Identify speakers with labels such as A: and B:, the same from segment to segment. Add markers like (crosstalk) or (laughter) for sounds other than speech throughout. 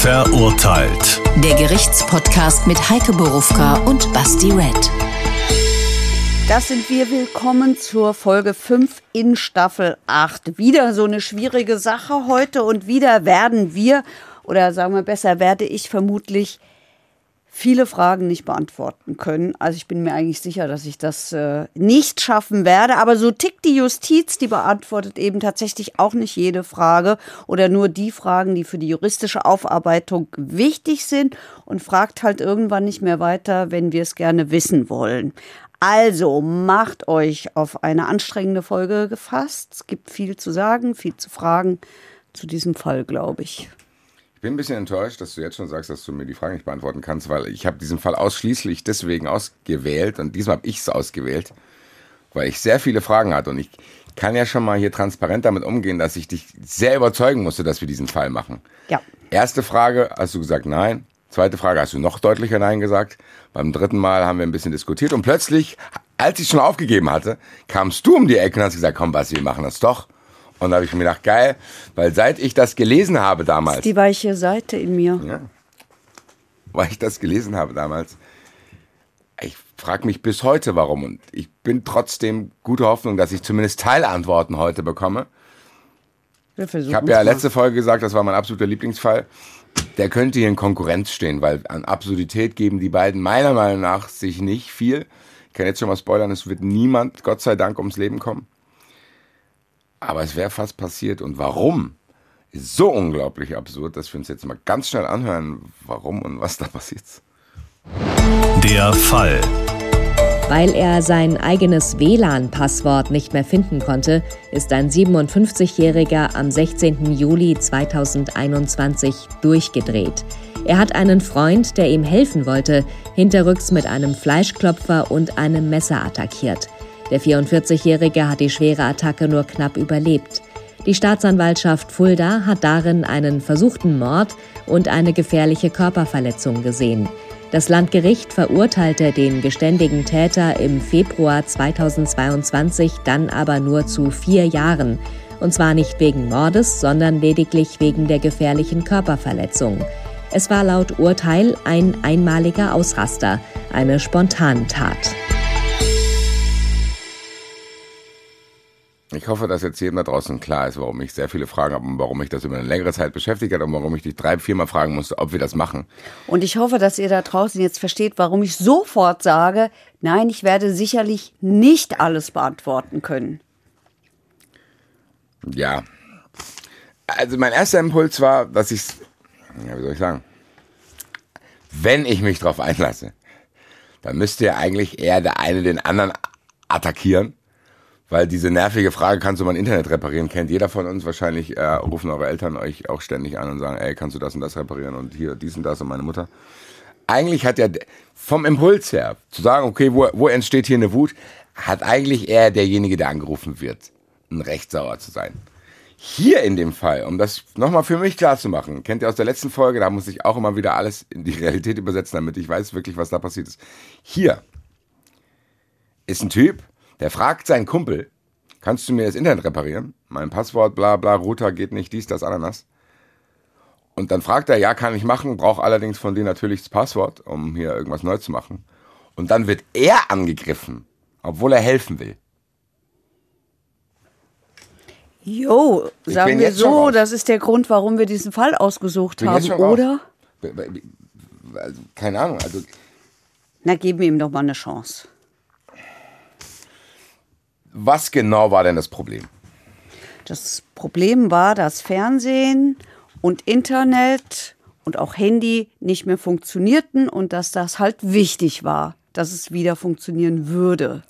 A: Verurteilt.
B: Der Gerichtspodcast mit Heike Borufka und Basti Red.
C: Das sind wir. Willkommen zur Folge 5 in Staffel 8. Wieder so eine schwierige Sache heute und wieder werden wir, oder sagen wir besser, werde ich vermutlich viele Fragen nicht beantworten können. Also ich bin mir eigentlich sicher, dass ich das äh, nicht schaffen werde. Aber so tickt die Justiz, die beantwortet eben tatsächlich auch nicht jede Frage oder nur die Fragen, die für die juristische Aufarbeitung wichtig sind und fragt halt irgendwann nicht mehr weiter, wenn wir es gerne wissen wollen. Also macht euch auf eine anstrengende Folge gefasst. Es gibt viel zu sagen, viel zu fragen zu diesem Fall, glaube ich.
D: Ich bin ein bisschen enttäuscht, dass du jetzt schon sagst, dass du mir die Frage nicht beantworten kannst, weil ich habe diesen Fall ausschließlich deswegen ausgewählt und diesmal habe ich es ausgewählt, weil ich sehr viele Fragen hatte und ich kann ja schon mal hier transparent damit umgehen, dass ich dich sehr überzeugen musste, dass wir diesen Fall machen.
C: Ja.
D: Erste Frage, hast du gesagt nein? Zweite Frage, hast du noch deutlicher nein gesagt? Beim dritten Mal haben wir ein bisschen diskutiert und plötzlich, als ich schon aufgegeben hatte, kamst du um die Ecke und hast gesagt, komm Basti, wir machen das doch. Und da habe ich mir gedacht, geil, weil seit ich das gelesen habe damals. Das
C: ist die weiche Seite in mir.
D: Ja. Weil ich das gelesen habe damals. Ich frage mich bis heute, warum. Und ich bin trotzdem gute Hoffnung, dass ich zumindest Teilantworten heute bekomme. Ich habe ja letzte Folge gesagt, das war mein absoluter Lieblingsfall. Der könnte hier in Konkurrenz stehen, weil an Absurdität geben die beiden meiner Meinung nach sich nicht viel. Ich kann jetzt schon mal spoilern, es wird niemand, Gott sei Dank, ums Leben kommen. Aber es wäre fast passiert. Und warum? Ist so unglaublich absurd, dass wir uns jetzt mal ganz schnell anhören, warum und was da passiert.
A: Der Fall.
B: Weil er sein eigenes WLAN-Passwort nicht mehr finden konnte, ist ein 57-Jähriger am 16. Juli 2021 durchgedreht. Er hat einen Freund, der ihm helfen wollte, hinterrücks mit einem Fleischklopfer und einem Messer attackiert. Der 44-Jährige hat die schwere Attacke nur knapp überlebt. Die Staatsanwaltschaft Fulda hat darin einen versuchten Mord und eine gefährliche Körperverletzung gesehen. Das Landgericht verurteilte den geständigen Täter im Februar 2022 dann aber nur zu vier Jahren. Und zwar nicht wegen Mordes, sondern lediglich wegen der gefährlichen Körperverletzung. Es war laut Urteil ein einmaliger Ausraster, eine Spontantat.
D: Ich hoffe, dass jetzt jedem da draußen klar ist, warum ich sehr viele Fragen habe und warum mich das über eine längere Zeit beschäftigt hat und warum ich dich drei, viermal fragen musste, ob wir das machen.
C: Und ich hoffe, dass ihr da draußen jetzt versteht, warum ich sofort sage, nein, ich werde sicherlich nicht alles beantworten können.
D: Ja. Also mein erster Impuls war, dass ich, ja, wie soll ich sagen, wenn ich mich darauf einlasse, dann müsste ja eigentlich eher der eine den anderen attackieren weil diese nervige Frage, kannst du mein Internet reparieren, kennt jeder von uns. Wahrscheinlich äh, rufen eure Eltern euch auch ständig an und sagen, ey, kannst du das und das reparieren und hier dies und das und meine Mutter. Eigentlich hat ja vom Impuls her, zu sagen, okay, wo, wo entsteht hier eine Wut, hat eigentlich eher derjenige, der angerufen wird, ein Recht sauer zu sein. Hier in dem Fall, um das nochmal für mich klar zu machen, kennt ihr aus der letzten Folge, da muss ich auch immer wieder alles in die Realität übersetzen, damit ich weiß wirklich, was da passiert ist. Hier ist ein Typ, der fragt seinen Kumpel, kannst du mir das Internet reparieren? Mein Passwort, bla bla, Router geht nicht, dies, das, Ananas. Und dann fragt er, ja, kann ich machen, brauche allerdings von dir natürlich das Passwort, um hier irgendwas neu zu machen. Und dann wird er angegriffen, obwohl er helfen will.
C: Jo, sagen wir so, das ist der Grund, warum wir diesen Fall ausgesucht haben, oder?
D: Also, keine Ahnung, also.
C: Na, geben wir ihm doch mal eine Chance.
D: Was genau war denn das Problem?
C: Das Problem war, dass Fernsehen und Internet und auch Handy nicht mehr funktionierten und dass das halt wichtig war, dass es wieder funktionieren würde.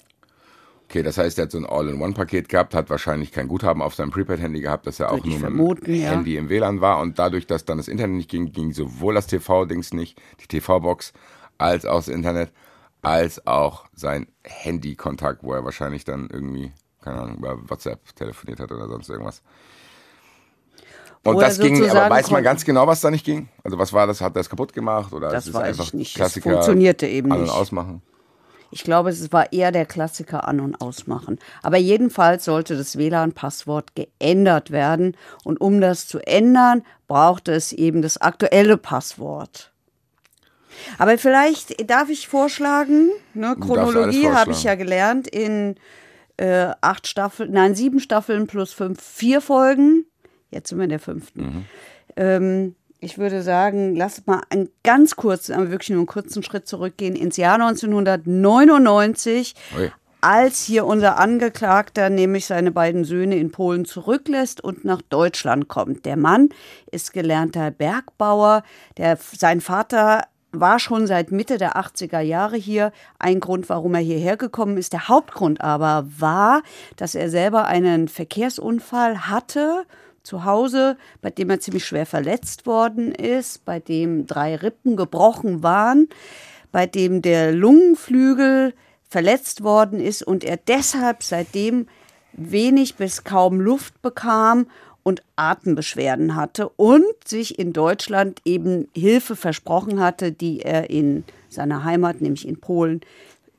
D: Okay, das heißt, er hat so ein All-in-One-Paket gehabt, hat wahrscheinlich kein Guthaben auf seinem Prepaid-Handy gehabt, dass er auch nur mit dem ja. Handy im WLAN war und dadurch, dass dann das Internet nicht ging, ging sowohl das TV-Dings nicht, die TV-Box, als auch das Internet als auch sein Handykontakt, wo er wahrscheinlich dann irgendwie, keine Ahnung, über WhatsApp telefoniert hat oder sonst irgendwas. Und das ging, aber weiß man ganz genau, was da nicht ging? Also was war das? Hat er es kaputt gemacht oder
C: das
D: ist
C: weiß
D: einfach
C: ich nicht.
D: Klassiker
C: das funktionierte eben
D: an- und
C: nicht.
D: ausmachen?
C: Ich glaube, es war eher der Klassiker an- und ausmachen. Aber jedenfalls sollte das WLAN-Passwort geändert werden. Und um das zu ändern, brauchte es eben das aktuelle Passwort. Aber vielleicht darf ich vorschlagen, ne, Chronologie habe ich ja gelernt in äh, acht Staffeln, nein, sieben Staffeln plus fünf, vier Folgen. Jetzt sind wir in der fünften.
D: Mhm.
C: Ähm, ich würde sagen, lass mal einen ganz kurzen, aber wirklich nur einen kurzen Schritt zurückgehen ins Jahr 1999,
D: Ui.
C: als hier unser Angeklagter nämlich seine beiden Söhne in Polen zurücklässt und nach Deutschland kommt. Der Mann ist gelernter Bergbauer, der, sein Vater war schon seit Mitte der 80er Jahre hier. Ein Grund, warum er hierher gekommen ist. Der Hauptgrund aber war, dass er selber einen Verkehrsunfall hatte zu Hause, bei dem er ziemlich schwer verletzt worden ist, bei dem drei Rippen gebrochen waren, bei dem der Lungenflügel verletzt worden ist und er deshalb seitdem wenig bis kaum Luft bekam und Atembeschwerden hatte und sich in Deutschland eben Hilfe versprochen hatte, die er in seiner Heimat, nämlich in Polen,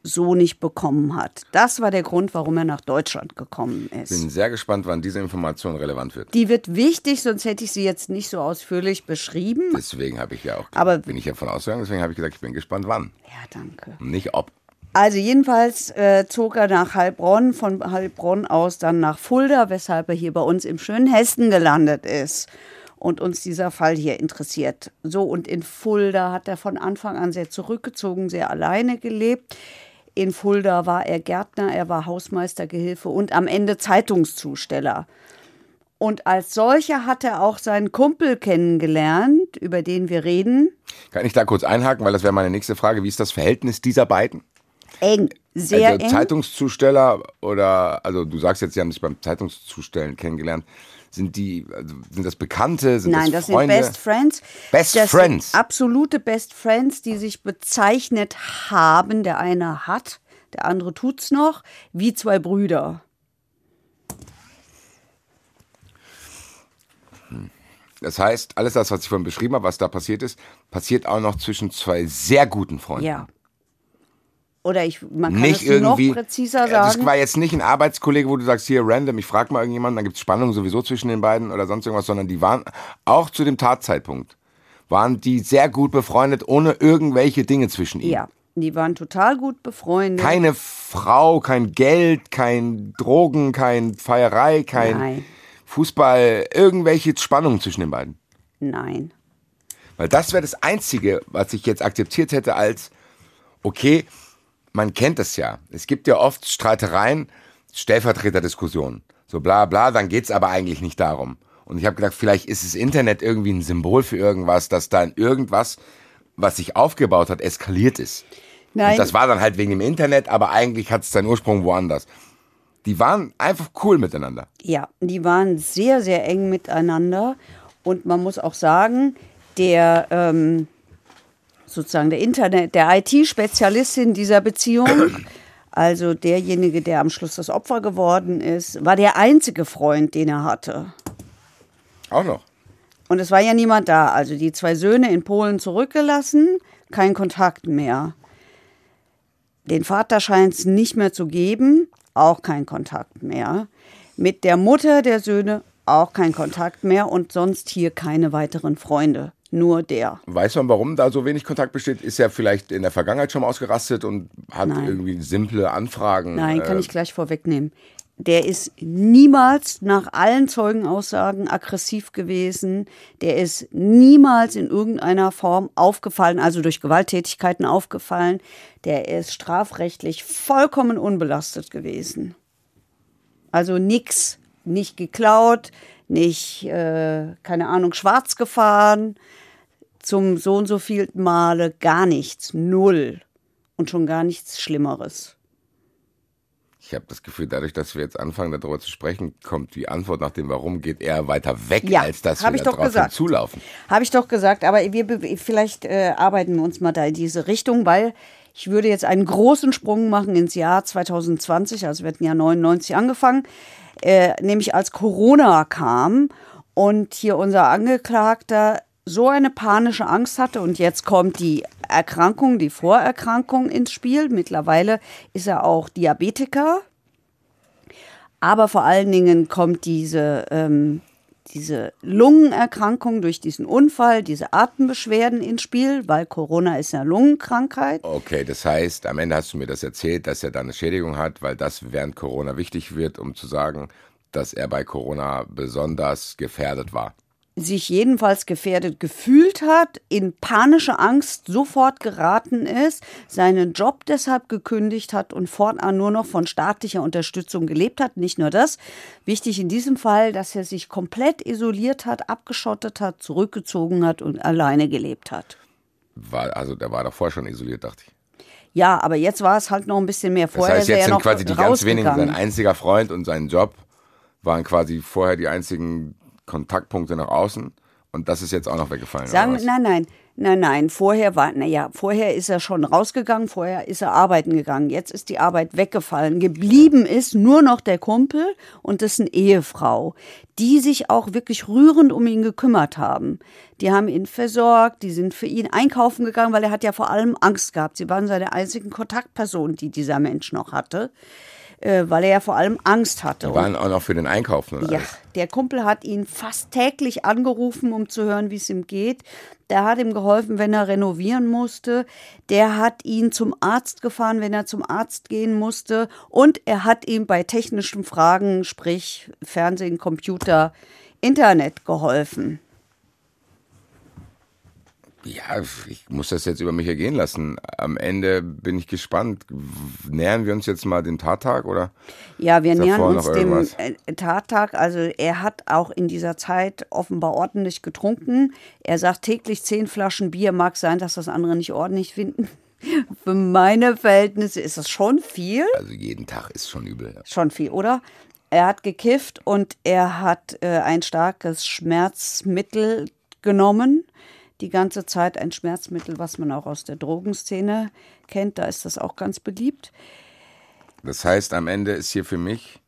C: so nicht bekommen hat. Das war der Grund, warum er nach Deutschland gekommen ist.
D: Bin sehr gespannt, wann diese Information relevant wird.
C: Die wird wichtig, sonst hätte ich sie jetzt nicht so ausführlich beschrieben.
D: Deswegen habe ich ja auch,
C: Aber-
D: bin ich ja von ausgegangen, deswegen habe ich gesagt, ich bin gespannt, wann.
C: Ja, danke.
D: Nicht ob.
C: Also jedenfalls äh, zog er nach Heilbronn, von Heilbronn aus dann nach Fulda, weshalb er hier bei uns im schönen Hessen gelandet ist und uns dieser Fall hier interessiert. So, und in Fulda hat er von Anfang an sehr zurückgezogen, sehr alleine gelebt. In Fulda war er Gärtner, er war Hausmeistergehilfe und am Ende Zeitungszusteller. Und als solcher hat er auch seinen Kumpel kennengelernt, über den wir reden.
D: Kann ich da kurz einhaken, weil das wäre meine nächste Frage. Wie ist das Verhältnis dieser beiden?
C: Eng, sehr
D: also
C: eng.
D: Zeitungszusteller oder, also du sagst jetzt, sie haben sich beim Zeitungszustellen kennengelernt. Sind die, also sind das Bekannte? Sind
C: Nein,
D: das
C: das
D: Freunde?
C: sind Best Friends.
D: Best
C: das
D: Friends.
C: Absolute Best Friends, die sich bezeichnet haben. Der eine hat, der andere tut's noch, wie zwei Brüder.
D: Das heißt, alles das, was ich vorhin beschrieben habe, was da passiert ist, passiert auch noch zwischen zwei sehr guten Freunden.
C: Ja. Oder ich, man kann
D: nicht
C: es
D: irgendwie.
C: noch präziser
D: Das
C: sagen.
D: war jetzt nicht ein Arbeitskollege, wo du sagst, hier random, ich frage mal irgendjemanden, dann gibt es Spannung sowieso zwischen den beiden oder sonst irgendwas, sondern die waren auch zu dem Tatzeitpunkt, waren die sehr gut befreundet, ohne irgendwelche Dinge zwischen ihnen.
C: Ja, die waren total gut befreundet.
D: Keine Frau, kein Geld, kein Drogen, kein Feierei, kein
C: Nein.
D: Fußball, irgendwelche Spannungen zwischen den beiden.
C: Nein.
D: Weil das wäre das Einzige, was ich jetzt akzeptiert hätte als, okay, man kennt es ja. Es gibt ja oft Streitereien, Stellvertreterdiskussionen. So bla bla, dann geht's aber eigentlich nicht darum. Und ich habe gedacht, vielleicht ist das Internet irgendwie ein Symbol für irgendwas, dass dann irgendwas, was sich aufgebaut hat, eskaliert ist.
C: Nein.
D: Und das war dann halt wegen dem Internet, aber eigentlich hat es seinen Ursprung woanders. Die waren einfach cool miteinander.
C: Ja, die waren sehr, sehr eng miteinander. Und man muss auch sagen, der ähm, sozusagen der Internet, der IT-Spezialist in dieser Beziehung, (coughs) also derjenige, der am Schluss das Opfer geworden ist, war der einzige Freund, den er hatte.
D: Auch noch.
C: Und es war ja niemand da. Also die zwei Söhne in Polen zurückgelassen, kein Kontakt mehr. Den Vater scheint es nicht mehr zu geben, auch kein Kontakt mehr. Mit der Mutter der Söhne auch kein Kontakt mehr und sonst hier keine weiteren Freunde. Nur der.
D: Weiß man, warum da so wenig Kontakt besteht? Ist er vielleicht in der Vergangenheit schon mal ausgerastet und hat
C: Nein.
D: irgendwie simple Anfragen?
C: Nein, kann
D: äh,
C: ich gleich vorwegnehmen. Der ist niemals nach allen Zeugenaussagen aggressiv gewesen. Der ist niemals in irgendeiner Form aufgefallen, also durch Gewalttätigkeiten aufgefallen. Der ist strafrechtlich vollkommen unbelastet gewesen. Also nix, nicht geklaut, nicht, äh, keine Ahnung, schwarz gefahren, zum so und so vielten Male, gar nichts, null. Und schon gar nichts Schlimmeres.
D: Ich habe das Gefühl, dadurch, dass wir jetzt anfangen, darüber zu sprechen, kommt die Antwort nach dem Warum geht eher weiter weg,
C: Ja,
D: als dass wir
C: ich doch
D: darauf
C: gesagt.
D: zulaufen.
C: Habe ich doch gesagt, aber wir vielleicht äh, arbeiten wir uns mal da in diese Richtung, weil ich würde jetzt einen großen Sprung machen ins Jahr 2020, also wir hatten ja 99 angefangen, äh, nämlich als Corona kam und hier unser Angeklagter so eine panische Angst hatte und jetzt kommt die Erkrankung, die Vorerkrankung ins Spiel. Mittlerweile ist er auch Diabetiker. Aber vor allen Dingen kommt diese, ähm, diese Lungenerkrankung durch diesen Unfall, diese Atembeschwerden ins Spiel, weil Corona ist ja Lungenkrankheit.
D: Okay, das heißt, am Ende hast du mir das erzählt, dass er da eine Schädigung hat, weil das während Corona wichtig wird, um zu sagen, dass er bei Corona besonders gefährdet war
C: sich jedenfalls gefährdet gefühlt hat, in panische Angst sofort geraten ist, seinen Job deshalb gekündigt hat und fortan nur noch von staatlicher Unterstützung gelebt hat. Nicht nur das, wichtig in diesem Fall, dass er sich komplett isoliert hat, abgeschottet hat, zurückgezogen hat und alleine gelebt hat.
D: War, also der war davor schon isoliert, dachte ich.
C: Ja, aber jetzt war es halt noch ein bisschen mehr.
D: Vorher das heißt, jetzt sind quasi die ganz wenigen, sein einziger Freund und sein Job waren quasi vorher die einzigen Kontaktpunkte nach außen. Und das ist jetzt auch noch weggefallen.
C: Sagen, nein, nein, nein, nein. Vorher war, naja, vorher ist er schon rausgegangen, vorher ist er arbeiten gegangen. Jetzt ist die Arbeit weggefallen. Geblieben ist nur noch der Kumpel und dessen Ehefrau, die sich auch wirklich rührend um ihn gekümmert haben. Die haben ihn versorgt, die sind für ihn einkaufen gegangen, weil er hat ja vor allem Angst gehabt. Sie waren seine einzigen Kontaktpersonen, die dieser Mensch noch hatte äh, weil er ja vor allem Angst hatte.
D: Die waren auch noch für den Einkauf.
C: Ne? Ja, der Kumpel hat ihn fast täglich angerufen, um zu hören, wie es ihm geht. Der hat ihm geholfen, wenn er renovieren musste. Der hat ihn zum Arzt gefahren, wenn er zum Arzt gehen musste. Und er hat ihm bei technischen Fragen, sprich Fernsehen, Computer, Internet geholfen.
D: Ja, ich muss das jetzt über mich ergehen lassen. Am Ende bin ich gespannt. Nähern wir uns jetzt mal den Tattag oder?
C: Ja, wir nähern uns dem äh, Tattag. Also er hat auch in dieser Zeit offenbar ordentlich getrunken. Er sagt täglich zehn Flaschen Bier. Mag sein, dass das andere nicht ordentlich finden. (laughs) Für meine Verhältnisse ist das schon viel.
D: Also jeden Tag ist schon übel. Ja.
C: Schon viel, oder? Er hat gekifft und er hat äh, ein starkes Schmerzmittel genommen die ganze Zeit ein Schmerzmittel, was man auch aus der Drogenszene kennt. Da ist das auch ganz beliebt.
D: Das heißt, am Ende ist hier für mich,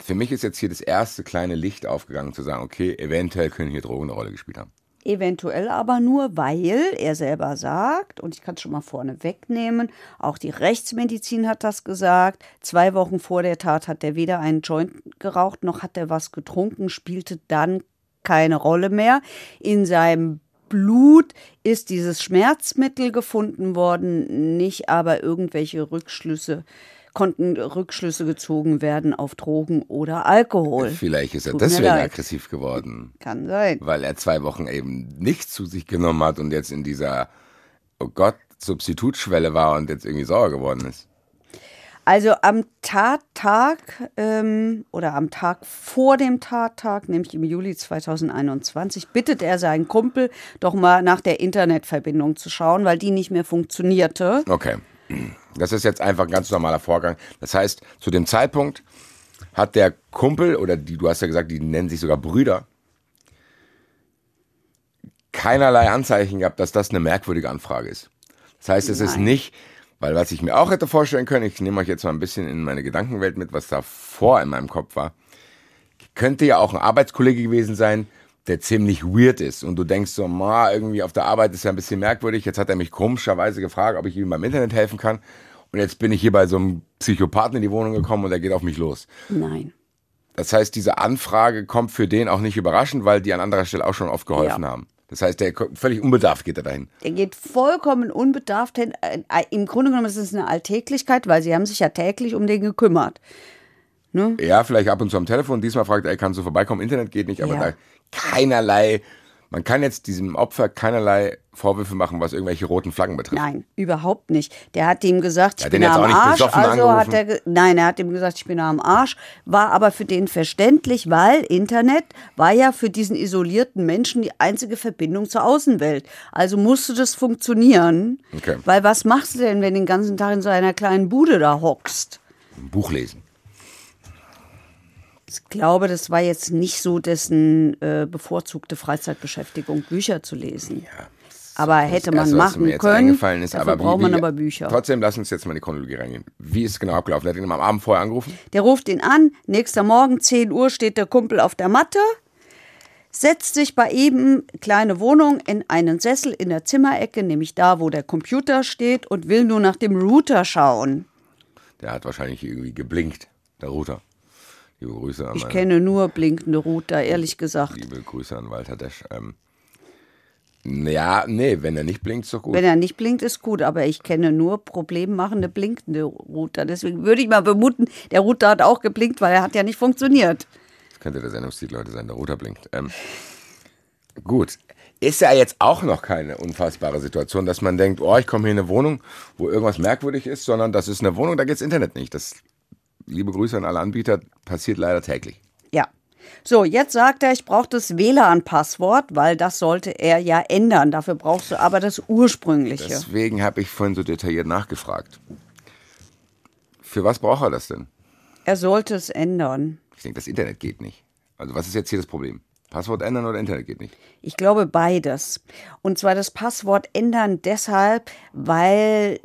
D: für mich ist jetzt hier das erste kleine Licht aufgegangen, zu sagen, okay, eventuell können hier Drogen eine Rolle gespielt haben.
C: Eventuell aber nur, weil er selber sagt, und ich kann es schon mal vorne wegnehmen, auch die Rechtsmedizin hat das gesagt, zwei Wochen vor der Tat hat er weder einen Joint geraucht, noch hat er was getrunken, spielte dann keine Rolle mehr. In seinem Blut ist dieses Schmerzmittel gefunden worden, nicht aber irgendwelche Rückschlüsse konnten Rückschlüsse gezogen werden auf Drogen oder Alkohol.
D: Vielleicht ist er Tut deswegen aggressiv geworden.
C: Kann sein.
D: Weil er zwei Wochen eben nichts zu sich genommen hat und jetzt in dieser, oh Gott, Substitutschwelle war und jetzt irgendwie sauer geworden ist.
C: Also am Tattag ähm, oder am Tag vor dem Tattag, nämlich im Juli 2021, bittet er seinen Kumpel doch mal nach der Internetverbindung zu schauen, weil die nicht mehr funktionierte.
D: Okay. Das ist jetzt einfach ein ganz normaler Vorgang. Das heißt, zu dem Zeitpunkt hat der Kumpel oder die, du hast ja gesagt, die nennen sich sogar Brüder, keinerlei Anzeichen gehabt, dass das eine merkwürdige Anfrage ist. Das heißt, es Nein. ist nicht weil was ich mir auch hätte vorstellen können, ich nehme euch jetzt mal ein bisschen in meine Gedankenwelt mit, was da vor in meinem Kopf war. Könnte ja auch ein Arbeitskollege gewesen sein, der ziemlich weird ist. Und du denkst so, ma, irgendwie auf der Arbeit ist ja ein bisschen merkwürdig. Jetzt hat er mich komischerweise gefragt, ob ich ihm beim Internet helfen kann. Und jetzt bin ich hier bei so einem Psychopathen in die Wohnung gekommen und er geht auf mich los.
C: Nein.
D: Das heißt, diese Anfrage kommt für den auch nicht überraschend, weil die an anderer Stelle auch schon oft geholfen ja. haben. Das heißt, der völlig unbedarft geht er dahin.
C: Der geht vollkommen unbedarft hin. Äh, Im Grunde genommen ist es eine Alltäglichkeit, weil sie haben sich ja täglich um den gekümmert.
D: Ne? Ja, vielleicht ab und zu am Telefon. Diesmal fragt er, kannst du vorbeikommen? Internet geht nicht, aber ja. da keinerlei man kann jetzt diesem Opfer keinerlei Vorwürfe machen, was irgendwelche roten Flaggen betrifft.
C: Nein, überhaupt nicht. Der hat ihm gesagt, ich bin am Arsch. Also hat er, nein, er hat ihm gesagt, ich bin am Arsch. War aber für den verständlich, weil Internet war ja für diesen isolierten Menschen die einzige Verbindung zur Außenwelt. Also musste das funktionieren. Okay. Weil was machst du denn, wenn du den ganzen Tag in so einer kleinen Bude da hockst?
D: Ein Buch lesen.
C: Ich glaube, das war jetzt nicht so dessen äh, bevorzugte Freizeitbeschäftigung, Bücher zu lesen. Ja. Aber hätte man Erste, machen mir können.
D: Eingefallen ist, aber
C: braucht man aber Bücher.
D: Trotzdem, lass uns jetzt mal in die Chronologie reingehen. Wie ist es genau abgelaufen? Der hat ihn am Abend vorher angerufen?
C: Der ruft ihn an. Nächster Morgen, 10 Uhr, steht der Kumpel auf der Matte. setzt sich bei ihm, kleine Wohnung, in einen Sessel in der Zimmerecke, nämlich da, wo der Computer steht, und will nur nach dem Router schauen.
D: Der hat wahrscheinlich irgendwie geblinkt, der Router. Liebe Grüße an
C: Ich
D: meine-
C: kenne nur blinkende Router, ehrlich gesagt.
D: Liebe Grüße an Walter Desch. Ähm, ja, nee, wenn er nicht blinkt, ist doch gut.
C: Wenn er nicht blinkt, ist gut, aber ich kenne nur problemmachende blinkende Router. Deswegen würde ich mal vermuten, der Router hat auch geblinkt, weil er hat ja nicht funktioniert.
D: Das könnte der Sendungstitel heute sein, der Router blinkt. Ähm, gut. Ist ja jetzt auch noch keine unfassbare Situation, dass man denkt, oh, ich komme hier in eine Wohnung, wo irgendwas merkwürdig ist, sondern das ist eine Wohnung, da geht's Internet nicht. Das, liebe Grüße an alle Anbieter, passiert leider täglich.
C: Ja. So, jetzt sagt er, ich brauche das WLAN-Passwort, weil das sollte er ja ändern. Dafür brauchst du aber das ursprüngliche.
D: Deswegen habe ich vorhin so detailliert nachgefragt. Für was braucht er das denn?
C: er sollte es ändern.
D: Ich denke, das Internet geht nicht. Also was ist jetzt hier das Problem? Passwort ändern oder Internet geht nicht?
C: Ich glaube beides. Und zwar das Passwort ändern deshalb, weil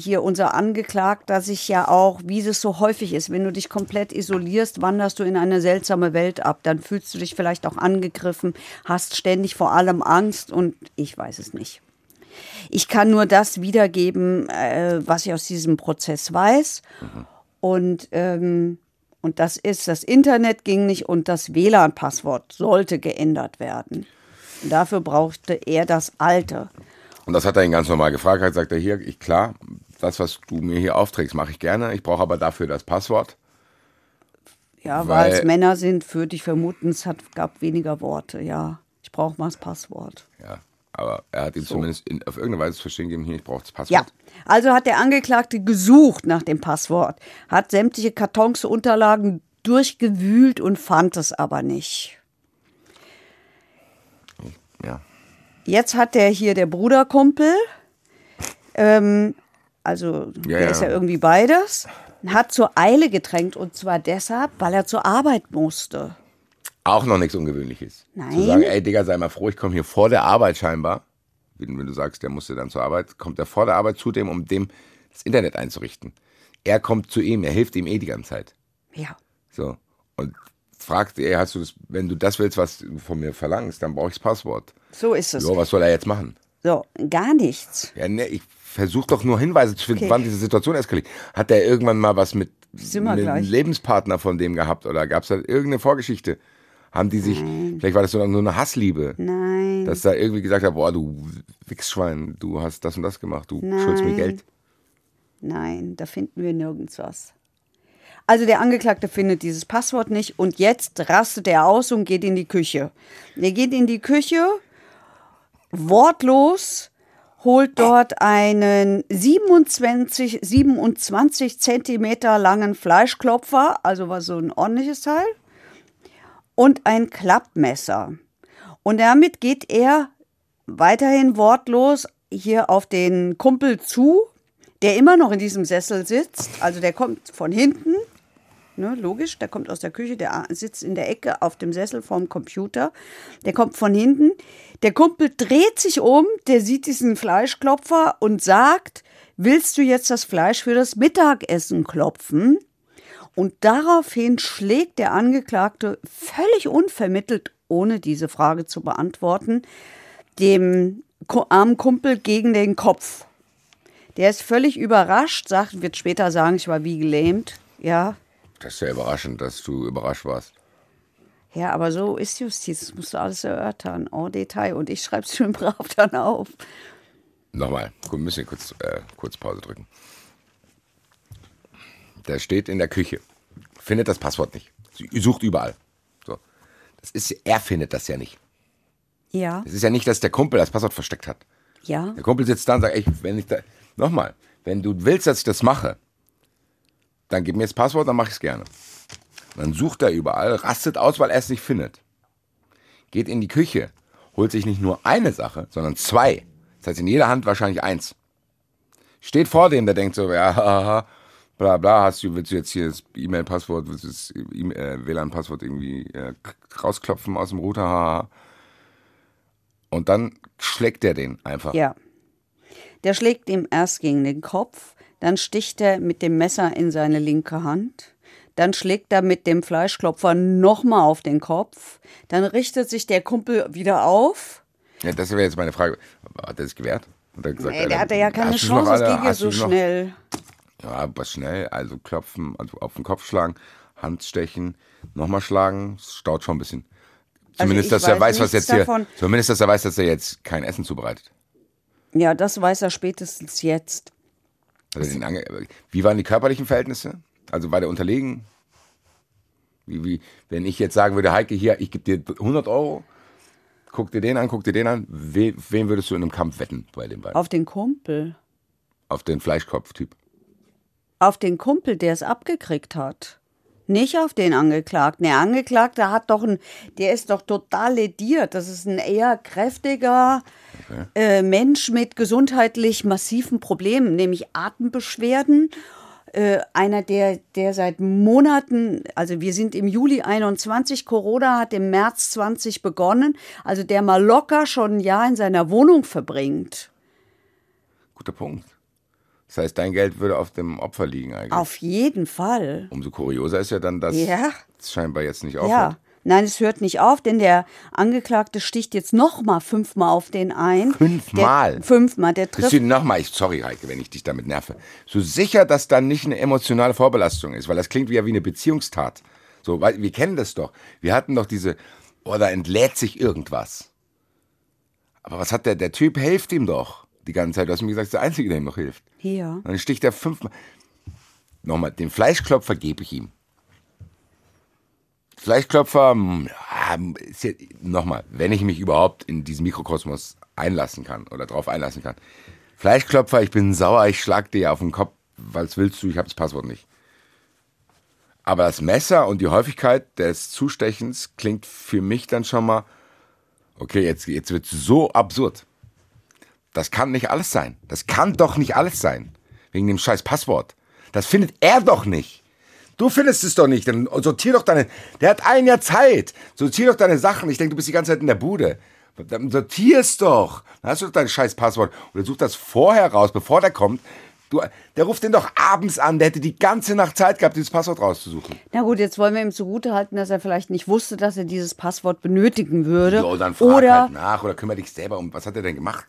C: hier unser Angeklagter sich ja auch, wie es so häufig ist, wenn du dich komplett isolierst, wanderst du in eine seltsame Welt ab. Dann fühlst du dich vielleicht auch angegriffen, hast ständig vor allem Angst und ich weiß es nicht. Ich kann nur das wiedergeben, äh, was ich aus diesem Prozess weiß. Und, ähm, und das ist, das Internet ging nicht und das WLAN-Passwort sollte geändert werden. Und dafür brauchte er das alte.
D: Und das hat er ihn ganz normal gefragt, hat sagt er hier, ich klar, das, was du mir hier aufträgst, mache ich gerne. Ich brauche aber dafür das Passwort.
C: Ja, weil,
D: Weil-
C: es Männer sind, würde ich vermuten, es hat, gab weniger Worte. Ja, ich brauche mal das Passwort.
D: Ja. Aber er hat ihm zumindest in, auf irgendeine Weise zu verstehen gegeben, hier, ich brauche das
C: Ja,
D: Passwort.
C: also hat der Angeklagte gesucht nach dem Passwort, hat sämtliche Kartons, Unterlagen durchgewühlt und fand es aber nicht.
D: Ja.
C: Jetzt hat der hier der Bruderkumpel, ähm, also der
D: ja.
C: ist ja irgendwie beides, hat zur Eile gedrängt und zwar deshalb, weil er zur Arbeit musste.
D: Auch noch nichts Ungewöhnliches.
C: Nein.
D: Zu sagen, ey Digga, sei mal froh, ich komme hier vor der Arbeit scheinbar. Wenn, wenn du sagst, der musste dann zur Arbeit, kommt er vor der Arbeit zu dem, um dem das Internet einzurichten. Er kommt zu ihm, er hilft ihm eh die ganze Zeit.
C: Ja.
D: So. Und fragt, ey, hast du das, wenn du das willst, was du von mir verlangst, dann brauche ich das Passwort.
C: So ist es.
D: So, was soll er jetzt machen?
C: So, gar nichts.
D: Ja, ne, ich versuche doch nur Hinweise zu finden,
C: Okay.
D: wann diese Situation eskaliert. Hat er irgendwann mal was mit einem. Lebenspartner von dem gehabt oder gab es da irgendeine Vorgeschichte? Haben die sich, vielleicht war das so nur eine Hassliebe,
C: Nein.
D: dass da irgendwie gesagt hat, boah, du Wichsschwein, du hast das und das gemacht, du schuldest mir
C: Nein.
D: Geld.
C: Nein, da finden wir nirgends was. Also der Angeklagte findet dieses Passwort nicht und jetzt rastet er aus und geht in die Küche. Er geht in die Küche, wortlos, holt dort einen 27, 27 Zentimeter langen Fleischklopfer, also war so ein ordentliches Teil, und ein Klappmesser. Und damit geht er weiterhin wortlos hier auf den Kumpel zu, der immer noch in diesem Sessel sitzt. Also der kommt von hinten, ne, logisch, der kommt aus der Küche, der sitzt in der Ecke auf dem Sessel vorm Computer. Der kommt von hinten. Der Kumpel dreht sich um, der sieht diesen Fleischklopfer und sagt, willst du jetzt das Fleisch für das Mittagessen klopfen? Und daraufhin schlägt der Angeklagte völlig unvermittelt, ohne diese Frage zu beantworten, dem armen Kumpel gegen den Kopf. Der ist völlig überrascht, sagt, wird später sagen, ich war wie gelähmt. Ja,
D: Das ist ja überraschend, dass du überrascht warst.
C: ja, aber so ist Justiz. Das musst du alles erörtern, en Detail. Und ich schreibe es (laughs) schön brav dann auf.
D: Nochmal, wir müssen kurz, äh, kurz Pause drücken. Der steht in der Küche, findet das Passwort nicht, Sie sucht überall. So. Das ist, er findet das ja nicht.
C: Ja,
D: Es ist ja nicht, dass der Kumpel das Passwort versteckt hat.
C: ja.
D: Der Kumpel sitzt da und sagt, ey, wenn ich da, nochmal, wenn du willst, dass ich das mache, dann gib mir das Passwort, dann mache ich es gerne. Dann sucht er überall, rastet aus, weil er es nicht findet. Geht in die Küche, holt sich nicht nur eine Sache, sondern zwei. Das heißt, in jeder Hand wahrscheinlich eins. Steht vor dem, der denkt so, ja, (laughs) haha, bla bla, hast du, willst du jetzt hier das E-Mail-Passwort, willst du das E- äh, WLAN-Passwort irgendwie äh, rausklopfen aus dem Router, haha. Und dann schlägt er den einfach.
C: Ja. Der schlägt ihm erst gegen den Kopf, dann sticht er mit dem Messer in seine linke Hand, Dann schlägt er mit dem Fleischklopfer nochmal auf den Kopf. Dann richtet sich der Kumpel wieder auf.
D: Ja, das wäre jetzt meine Frage. Hat er sich gewehrt? Hat er gesagt,
C: Nee, der hatte ja keine Chance, es ging ja so schnell.
D: Ja, aber schnell, also klopfen, also auf den Kopf schlagen, Hand stechen, nochmal schlagen, es staut schon ein bisschen. Zumindest,
C: Also
D: dass er
C: weiß
D: was jetzt hier, zumindest, dass er weiß, dass er jetzt kein Essen zubereitet.
C: Ja, das weiß er spätestens jetzt.
D: Hat er den ange wie waren die körperlichen Verhältnisse? Also war der unterlegen? Wie, wie, wenn ich jetzt sagen würde, Heike, hier, ich gebe dir 100 Euro, guck dir den an, guck dir den an, we, wen würdest du in einem Kampf wetten bei den beiden? Auf,
C: Auf den Kumpel.
D: den Fleischkopf-Typ.
C: Auf den Kumpel, der es abgekriegt hat. Nicht auf den Angeklagten. Der Angeklagte hat doch ein, der ist doch total lediert. Das ist ein eher kräftiger äh, Mensch mit gesundheitlich massiven Problemen, nämlich Atembeschwerden. Äh, einer, der, der seit Monaten, also wir sind im Juli 21, Corona hat im März 20 begonnen, also der mal locker schon ein Jahr in seiner Wohnung verbringt.
D: Guter Punkt. Das heißt, dein Geld würde auf dem Opfer liegen eigentlich.
C: Auf jeden Fall.
D: Umso kurioser ist ja dann, dass
C: Ja.
D: es scheinbar jetzt nicht
C: Ja,
D: aufhört.
C: nein, es hört nicht auf, denn der Angeklagte sticht jetzt noch mal fünfmal auf den ein.
D: Fünfmal?
C: Der, fünfmal, der
D: Bist
C: trifft.
D: du nochmal, ich, sorry Heike, wenn ich dich damit nerve, so sicher, dass da nicht eine emotionale Vorbelastung ist, weil das klingt ja wie eine Beziehungstat. So, weil wir kennen das doch. Wir hatten doch diese, oh, da entlädt sich irgendwas. Aber was hat der, der Typ hilft ihm doch die ganze Zeit. Du hast mir gesagt, das ist der Einzige, der ihm noch hilft.
C: Hier.
D: Dann sticht er fünfmal. Nochmal, den Fleischklopfer gebe ich ihm. Fleischklopfer, mm, ja, ja, nochmal, wenn ich mich überhaupt in diesen Mikrokosmos einlassen kann oder drauf einlassen kann. Fleischklopfer, ich bin sauer, ich schlag dir auf den Kopf, was willst du, ich habe das Passwort nicht. Aber das Messer und die Häufigkeit des Zustechens klingt für mich dann schon mal, okay, jetzt, jetzt wird so absurd. Das kann nicht alles sein. Das kann doch nicht alles sein. Wegen dem scheiß Passwort. Das findet er doch nicht. Du findest es doch nicht. Dann sortier doch deine. Der hat ein Jahr Zeit. Sortier doch deine Sachen. Ich denke, du bist die ganze Zeit in der Bude. Dann sortier es doch. Dann hast du doch dein scheiß Passwort. Oder such das vorher raus, bevor der kommt. Du, der ruft den doch abends an. Der hätte die ganze Nacht Zeit gehabt, dieses Passwort rauszusuchen.
C: Na gut, jetzt wollen wir ihm zugutehalten, dass er vielleicht nicht wusste, dass er dieses Passwort benötigen würde.
D: So, dann frag
C: oder,
D: halt nach oder kümmere dich selber um. Was hat er denn gemacht?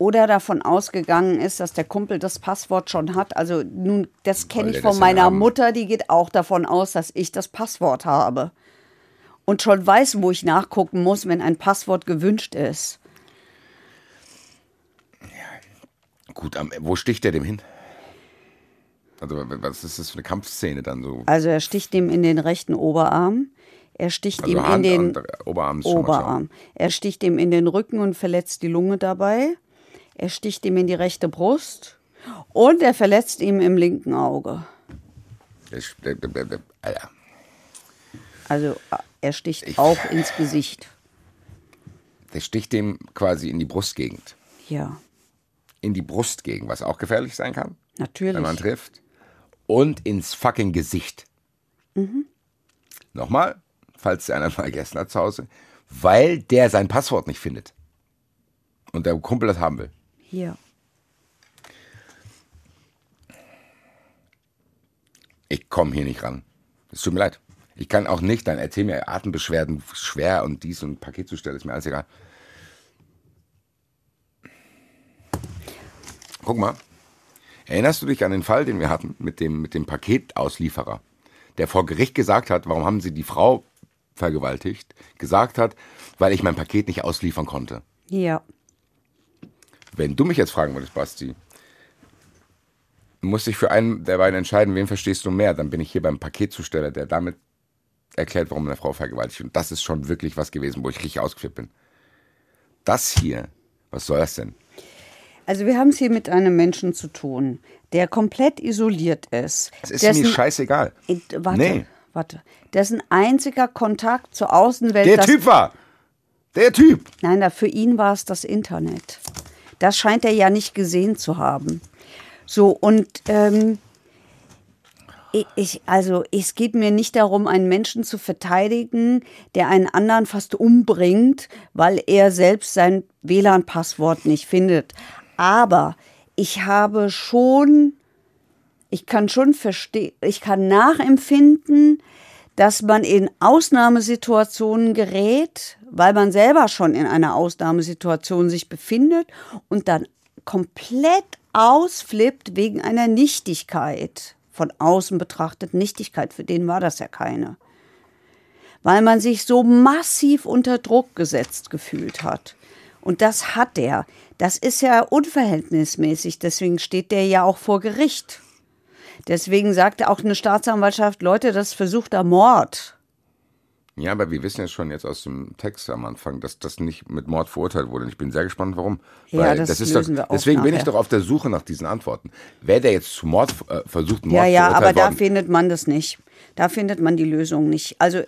C: Oder davon ausgegangen ist, dass der Kumpel das Passwort schon hat. Also nun, das kenne ich von meiner
D: haben?
C: Mutter, die geht auch davon aus, dass ich das Passwort habe. Und schon weiß, wo ich nachgucken muss, wenn ein Passwort gewünscht ist.
D: Gut, am, wo sticht er dem hin? Also, was ist das für eine Kampfszene dann so?
C: Also er sticht ihm in den rechten Oberarm. Er sticht
D: Also
C: ihm in
D: Hand
C: den
D: Oberarm schon mal klar.
C: Oberarm. Er sticht ihm in den Rücken und verletzt die Lunge dabei. Er sticht ihm in die rechte Brust. Und er verletzt ihm im linken Auge.
D: Der, der, Alter.
C: Also äh, er sticht
D: Ich-
C: auch ins Gesicht.
D: der sticht dem quasi in die Brustgegend.
C: Ja,
D: In die Brustgegend, was auch gefährlich sein kann,
C: natürlich.
D: wenn man trifft. Und ins fucking Gesicht.
C: Mhm.
D: Nochmal, falls der einer vergessen hat zu Hause, weil der sein Passwort nicht findet. Und der Kumpel das haben will.
C: Hier.
D: Ich komme hier nicht ran. Es tut mir leid. Ich kann auch nicht, dann erzähl mir Atembeschwerden schwer und dies und Paket zu stellen, ist mir alles egal. Guck mal. Erinnerst du dich an den Fall, den wir hatten mit dem, mit dem Paketauslieferer, der vor Gericht gesagt hat, warum haben sie die Frau vergewaltigt? Gesagt hat, weil ich mein Paket nicht ausliefern konnte.
C: Ja.
D: Wenn du mich jetzt fragen würdest, Basti, musste ich für einen der beiden entscheiden, wen verstehst du mehr, dann bin ich hier beim Paketzusteller, der damit erklärt, warum eine Frau vergewaltigt. Und das ist schon wirklich was gewesen, wo ich richtig ausgeflippt bin. Das hier, was soll das denn?
C: Also wir haben es hier mit einem Menschen zu tun, der komplett isoliert ist.
D: Es ist mir
C: dessen-
D: scheißegal.
C: Äh, Warte,
D: Nee.
C: warte. Dessen einziger Kontakt zur Außenwelt.
D: Der Typ war! Der Typ!
C: Nein, für ihn war es das Internet. Das scheint er ja nicht gesehen zu haben. So, und ähm, ich- also es geht mir nicht darum, einen Menschen zu verteidigen, der einen anderen fast umbringt, weil er selbst sein WLAN-Passwort nicht findet. Aber ich habe schon ich kann schon verstehen, ich kann nachempfinden, dass man in Ausnahmesituationen gerät, weil man selber schon in einer Ausnahmesituation sich befindet und dann komplett ausflippt wegen einer Nichtigkeit. Von außen betrachtet Nichtigkeit, für den war das ja keine. Weil man sich so massiv unter Druck gesetzt gefühlt hat. Und das hat er. Das ist ja unverhältnismäßig, deswegen steht der ja auch vor Gericht. Deswegen sagte auch eine Staatsanwaltschaft, Leute, das ist versuchter Mord.
D: Ja, aber wir wissen ja schon jetzt aus dem Text am Anfang, dass das nicht mit Mord verurteilt wurde. Und ich bin sehr gespannt, warum.
C: Ja,
D: Weil
C: das
D: ist
C: lösen
D: doch,
C: wir auf
D: deswegen bin ich
C: nachher.
D: doch auf der Suche nach diesen Antworten. Wäre der jetzt zu Mord äh, versucht, Mord
C: Ja, ja, aber
D: verurteilt
C: da
D: worden?
C: findet man das nicht. Da findet man die Lösung nicht. Also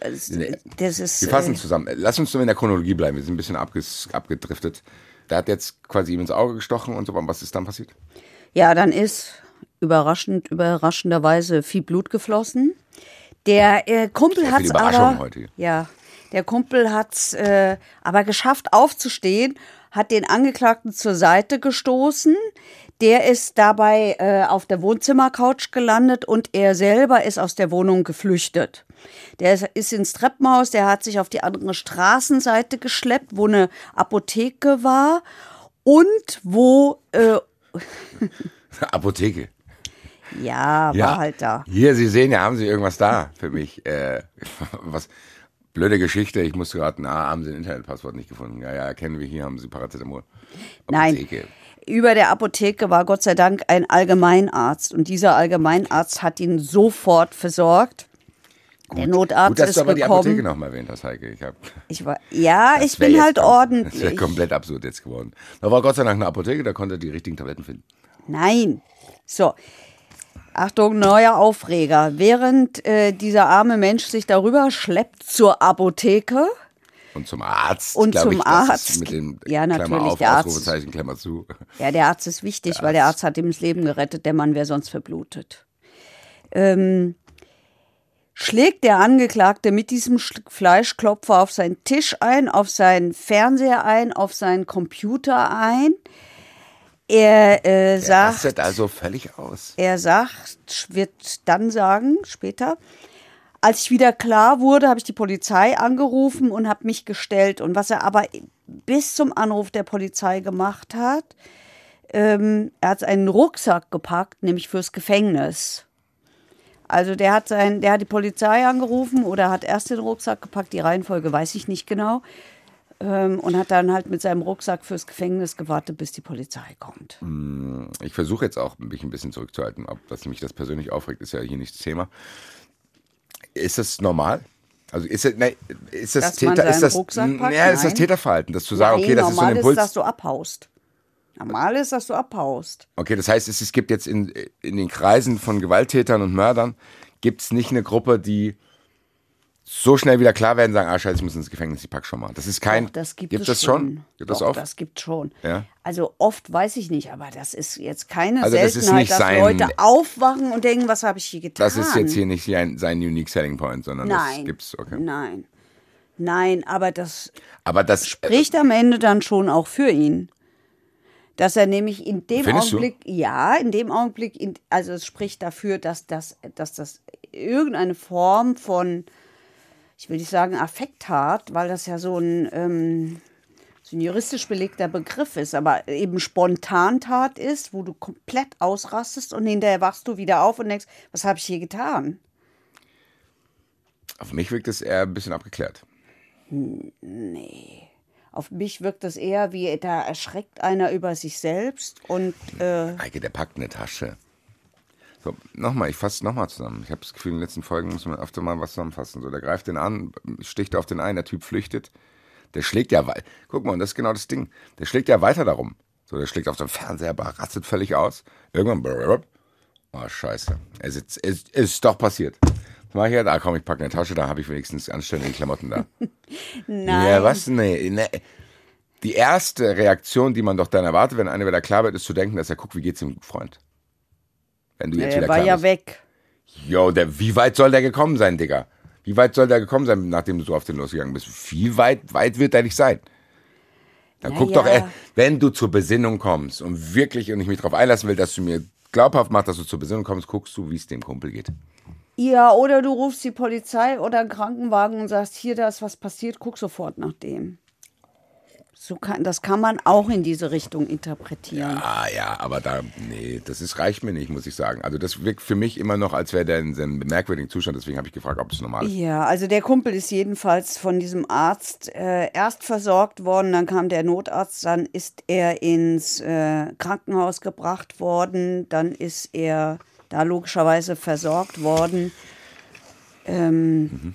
C: das ist.
D: Wir fassen
C: äh,
D: zusammen. Lass uns nur in der Chronologie bleiben. Wir sind ein bisschen abgedriftet. Der hat jetzt quasi ihm ins Auge gestochen und so. Und was ist dann passiert?
C: Ja, dann ist überraschend, überraschenderweise viel Blut geflossen. Der äh, Kumpel hat es aber.
D: heute.
C: Ja, der Kumpel hat es äh, aber geschafft aufzustehen, hat den Angeklagten zur Seite gestoßen. Der ist dabei äh, auf der Wohnzimmercouch gelandet und er selber ist aus der Wohnung geflüchtet. Der ist, ist ins Treppenhaus, der hat sich auf die andere Straßenseite geschleppt, wo eine Apotheke war und wo, äh, (laughs) (laughs)
D: Apotheke.
C: Ja, war halt da.
D: Hier, Sie sehen ja, haben Sie irgendwas da für mich? Äh, (laughs) was? Blöde Geschichte. Ich musste gerade, na, haben Sie ein Internetpasswort nicht gefunden? Ja, ja, kennen wir hier, haben Sie Paracetamol.
C: Nein.
D: Apotheke.
C: Über der Apotheke war Gott sei Dank ein Allgemeinarzt und dieser Allgemeinarzt hat ihn sofort versorgt. Der Notarzt
D: Gut, dass
C: ist
D: du aber die
C: gekommen.
D: Apotheke nochmal erwähnt hast, Heike. Ich hab,
C: Ich war, ja,
D: das
C: ich bin halt
D: kom- Das
C: ordentlich.
D: wäre komplett absurd jetzt geworden. Da war Gott sei Dank eine Apotheke, da konnte er die richtigen Tabletten finden.
C: Nein. So. Achtung, neuer Aufreger. Während äh, dieser arme Mensch sich darüber schleppt zur Apotheke,
D: Und zum Arzt.
C: Und zum
D: ich,
C: Arzt.
D: Mit dem
C: Ja,
D: Klammer
C: natürlich,
D: auf,
C: der Arzt.
D: Klammer zu.
C: Ja, der Arzt ist wichtig, weil der Arzt hat ihm das Leben gerettet, der Mann wäre sonst verblutet. Ähm, schlägt der Angeklagte mit diesem Sch- Fleischklopfer auf seinen Tisch ein, auf seinen Fernseher ein, auf seinen Computer ein. Er äh, sagt,
D: rastet also völlig aus.
C: er sagt, wird dann sagen, später, als ich wieder klar wurde, habe ich die Polizei angerufen und habe mich gestellt. Und was er aber bis zum Anruf der Polizei gemacht hat, ähm, er hat einen Rucksack gepackt, nämlich fürs Gefängnis. Also der hat sein, der hat die Polizei angerufen oder hat erst den Rucksack gepackt, die Reihenfolge weiß ich nicht genau. Ähm, und hat dann halt mit seinem Rucksack fürs Gefängnis gewartet, bis die Polizei kommt.
D: Ich versuche jetzt auch mich ein bisschen zurückzuhalten, ob das mich das persönlich aufregt, ist ja hier nicht das Thema. Ist das normal? Also ist das, nein, ist das
C: Dass
D: Täter, ist das,
C: packt?
D: ja, ist das. Täterverhalten, das zu sagen,
C: Nein,
D: okay, das ist so ein
C: normal
D: Impuls.
C: ist, dass du abhaust. Normal ist, dass du abhaust.
D: Okay, das heißt, es, es gibt jetzt in, in den Kreisen von Gewalttätern und Mördern, gibt es nicht eine Gruppe, die so schnell wieder klar werden, sagen, ah scheiße, ich muss ins Gefängnis, ich pack schon mal. Das ist kein,
C: Doch, das gibt,
D: gibt
C: es
D: das schon? Gibt das
C: Doch,
D: auch?
C: das gibt schon.
D: Ja.
C: Also oft weiß ich nicht, aber das ist jetzt keine
D: Also das ist
C: Seltenheit, dass
D: sein-
C: Leute aufwachen und denken, was habe ich hier getan?
D: Das ist jetzt hier nicht sein, sein Unique Selling Point, sondern
C: Nein.
D: das gibt's, okay.
C: Nein. Nein, aber das
D: Aber das,
C: spricht am Ende dann schon auch für ihn. Dass er nämlich in dem
D: Findest du?
C: Augenblick, ja, in dem Augenblick, in, also es spricht dafür, dass das, dass das irgendeine Form von, ich will nicht sagen Affekt hat, weil das ja so ein, ähm, so ein juristisch belegter Begriff ist, aber eben Spontantat ist, wo du komplett ausrastest und hinterher wachst du wieder auf und denkst, was habe ich hier getan?
D: auf mich wirkt es eher ein bisschen abgeklärt.
C: Nee. Auf mich wirkt das eher wie, da erschreckt einer über sich selbst und äh,
D: Eike, der packt eine Tasche. So, nochmal, ich fasse nochmal zusammen. Ich habe das Gefühl, in den letzten Folgen muss man öfter mal was zusammenfassen. So, der greift den an, sticht auf den einen, der Typ flüchtet. Der schlägt ja weiter. Guck mal, und das ist genau das Ding. Der schlägt ja weiter darum. So, der schlägt auf den Fernseher, rastet völlig aus. Irgendwann, brrrr. oh, scheiße. Es ist, es ist doch passiert. Was mach ich jetzt? Ah, komm, ich packe eine Tasche, da habe ich wenigstens anständige Klamotten da. (laughs)
C: nein.
D: Ja, was? Nee, nee. Die erste Reaktion, die man doch dann erwartet, wenn einer wieder klar wird, ist zu denken, dass er guckt, wie geht's dem Freund? Wenn du jetzt
C: Er
D: wieder
C: war ja
D: bist.
C: weg.
D: Jo, der, wie weit soll der gekommen sein, Digga? Wie weit soll der gekommen sein, nachdem du so auf den losgegangen bist? Viel weit, weit wird er nicht sein. Dann
C: Na
D: guck
C: ja.
D: doch, wenn du zur Besinnung kommst und wirklich, und ich mich darauf einlassen will, dass du mir glaubhaft macht, dass du zur Besinnung kommst, guckst du, wie es dem Kumpel geht.
C: Ja, oder du rufst die Polizei oder einen Krankenwagen und sagst, hier, da ist was passiert, guck sofort nach dem. So kann, das kann man auch in diese Richtung interpretieren.
D: Ah ja, aber da, nee, das ist, reicht mir nicht, muss ich sagen. Also das wirkt für mich immer noch, als wäre der in einem merkwürdigen Zustand. Deswegen habe ich gefragt, ob das normal ist.
C: Ja, also der Kumpel ist jedenfalls von diesem Arzt äh, erst versorgt worden, dann kam der Notarzt, dann ist er ins äh, Krankenhaus gebracht worden, dann ist er da logischerweise versorgt worden. Ähm,
D: Mhm.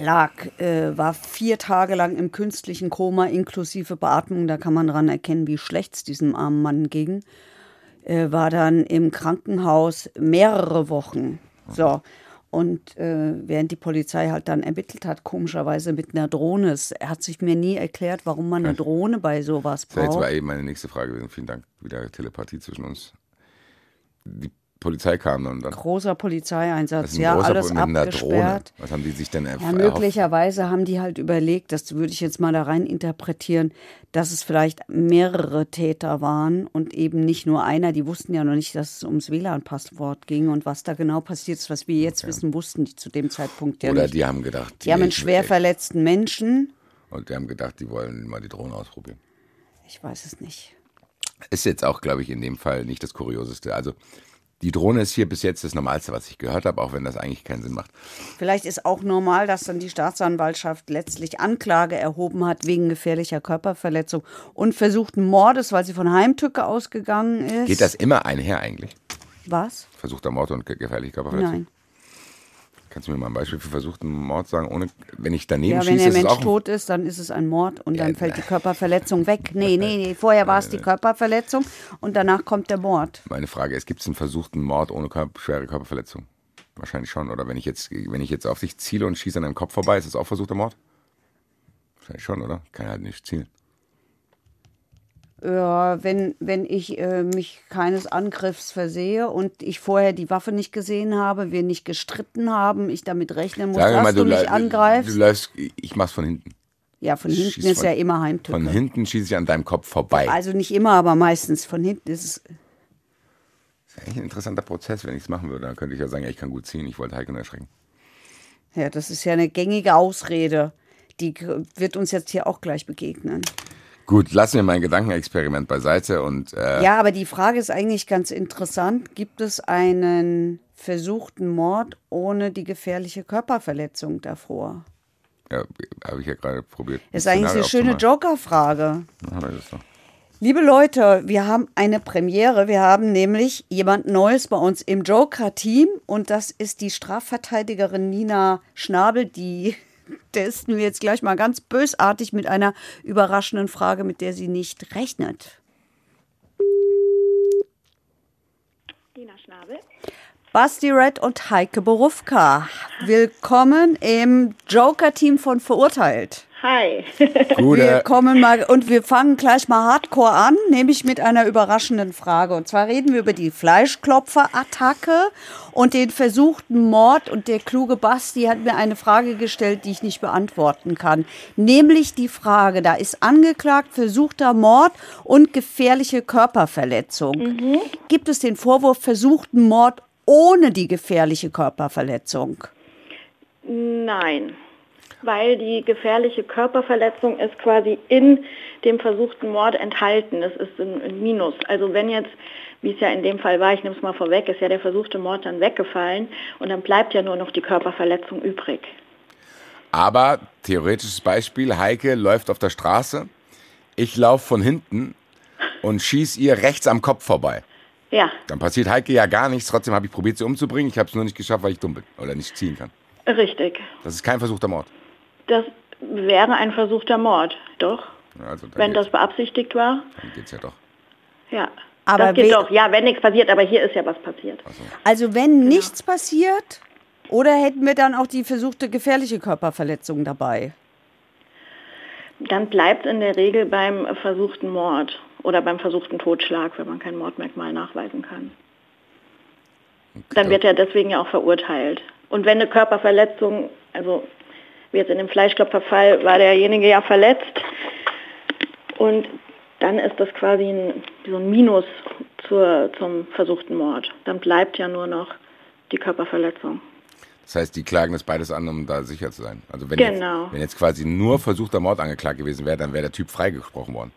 C: Lag, äh, war vier Tage lang im künstlichen Koma inklusive Beatmung. Da kann man dran erkennen, wie schlecht es diesem armen Mann ging. Äh, war dann im Krankenhaus mehrere Wochen. So. Und äh, während die Polizei halt dann ermittelt hat, komischerweise mit einer Drohne. Es hat sich mir nie erklärt, warum man eine Drohne bei sowas
D: Das wäre jetzt
C: braucht.
D: war eben meine nächste Frage. Vielen Dank. Wieder Telepathie zwischen uns. Die Polizei kam dann. dann.
C: Großer Polizeieinsatz, ja, alles
D: Drohne.
C: abgesperrt.
D: Was haben die sich denn erf-
C: Ja, möglicherweise haben die halt überlegt, das würde ich jetzt mal da rein interpretieren, dass es vielleicht mehrere Täter waren und eben nicht nur einer. Die wussten ja noch nicht, dass es ums WLAN-Passwort ging und was da genau passiert ist, was wir jetzt wissen, wussten die zu dem Zeitpunkt ja
D: Oder
C: nicht.
D: die haben gedacht,
C: die haben einen schwer verletzten Menschen.
D: Und die haben gedacht, die wollen mal die Drohne ausprobieren.
C: Ich weiß es nicht.
D: Ist jetzt auch, glaube ich, in dem Fall nicht das Kurioseste. Also die Drohne ist hier bis jetzt das Normalste, was ich gehört habe, auch wenn das eigentlich keinen Sinn macht.
C: Vielleicht ist auch normal, dass dann die Staatsanwaltschaft letztlich Anklage erhoben hat wegen gefährlicher Körperverletzung und versuchten Mordes, weil sie von Heimtücke ausgegangen ist.
D: Geht das immer einher eigentlich?
C: Was?
D: Versuchter Mord und ge- gefährliche Körperverletzung?
C: Nein.
D: Kannst du mir mal ein Beispiel für versuchten Mord sagen, ohne, wenn ich daneben
C: Ja, wenn
D: schieße,
C: der
D: ist es
C: Mensch tot ist, dann ist es ein Mord und dann
D: Ja,
C: fällt die Körperverletzung weg. (laughs) Nee, nee, nee. Vorher war es die Körperverletzung und danach kommt der Mord.
D: Meine Frage ist, gibt es einen versuchten Mord ohne Körper, schwere Körperverletzung? Wahrscheinlich schon. Oder wenn ich jetzt, wenn ich jetzt auf dich ziele und schieße an deinem Kopf vorbei, ist das auch versuchter Mord? Wahrscheinlich schon, oder? Kann halt nicht zielen.
C: Ja, wenn, wenn ich äh, mich keines Angriffs versehe und ich vorher die Waffe nicht gesehen habe, wir nicht gestritten haben, ich damit rechnen muss,
D: wir
C: dass
D: mal,
C: du,
D: du,
C: mich angreifst.
D: du läufst, ich mach's von hinten.
C: ja, von hinten
D: schieß
C: ist
D: von-
C: ja immer Heimtücke.
D: Von hinten schieße ich an deinem Kopf vorbei.
C: Also nicht immer, aber meistens von hinten ist es.
D: Das ist eigentlich ein interessanter Prozess, wenn ich es machen würde. Dann könnte ich ja sagen, ich kann gut ziehen, ich wollte Heike nur erschrecken.
C: Ja, das ist ja eine gängige Ausrede. Die wird uns jetzt hier auch gleich begegnen.
D: Gut, lassen wir mein Gedankenexperiment beiseite und äh,
C: Ja, aber die Frage ist eigentlich ganz interessant. Gibt es einen versuchten Mord ohne die gefährliche Körperverletzung davor?
D: ja, habe ich ja gerade probiert.
C: Ist eigentlich eine schöne Joker-Frage. Liebe Leute, wir haben eine Premiere. Wir haben nämlich jemand Neues bei uns im Joker-Team und das ist die Strafverteidigerin Nina Schnabel, die testen wir jetzt gleich mal ganz bösartig mit einer überraschenden Frage, mit der sie nicht rechnet.
E: Dina Schnabel.
C: Basti Red und Heike Borufka. Willkommen im Joker-Team von Verurteilt.
E: Hi.
C: Wir
D: Gute,
C: kommen mal und wir fangen gleich mal hardcore an, nämlich mit einer überraschenden Frage. Und zwar reden wir über die Fleischklopfer-Attacke und den versuchten Mord. Und der kluge Basti hat mir eine Frage gestellt, die ich nicht beantworten kann. Nämlich die Frage, da ist angeklagt versuchter Mord und gefährliche Körperverletzung. Gibt es den Vorwurf versuchten Mord ohne die gefährliche Körperverletzung?
E: Nein, weil die gefährliche Körperverletzung ist quasi in dem versuchten Mord enthalten. Das ist ein, ein Minus. Also wenn jetzt, wie es ja in dem Fall war, ich nehme es mal vorweg, ist ja der versuchte Mord dann weggefallen und dann bleibt ja nur noch die Körperverletzung übrig.
D: aber theoretisches Beispiel, Heike läuft auf der Straße, ich laufe von hinten und schieß ihr rechts am Kopf vorbei.
E: Ja,
D: Dann passiert Heike ja gar nichts, trotzdem habe ich probiert, sie umzubringen. Ich habe es nur nicht geschafft, weil ich dumm bin oder nicht ziehen kann.
E: richtig.
D: Das ist kein versuchter Mord.
E: Das wäre ein versuchter Mord, doch.
D: Also
E: Wenn das beabsichtigt war,
D: dann geht's ja doch.
E: ja.
C: Aber
E: das geht doch. Ja, wenn nichts passiert, aber hier ist ja was passiert.
C: Also wenn nichts passiert, oder hätten wir dann auch die versuchte gefährliche Körperverletzung dabei?
E: Dann bleibt in der Regel beim versuchten Mord oder beim versuchten Totschlag, wenn man kein Mordmerkmal nachweisen kann. Dann wird er deswegen ja auch verurteilt. Und wenn eine Körperverletzung, also wie jetzt in dem Fleischklopferfall, war derjenige ja verletzt und dann ist das quasi ein, so ein Minus zur, zum versuchten Mord. Dann bleibt ja nur noch die Körperverletzung.
D: Das heißt, die klagen das beides an, um da sicher zu sein. Also wenn,
E: Genau.
D: jetzt, wenn jetzt quasi nur versuchter Mord angeklagt gewesen wäre, dann wäre der Typ freigesprochen worden.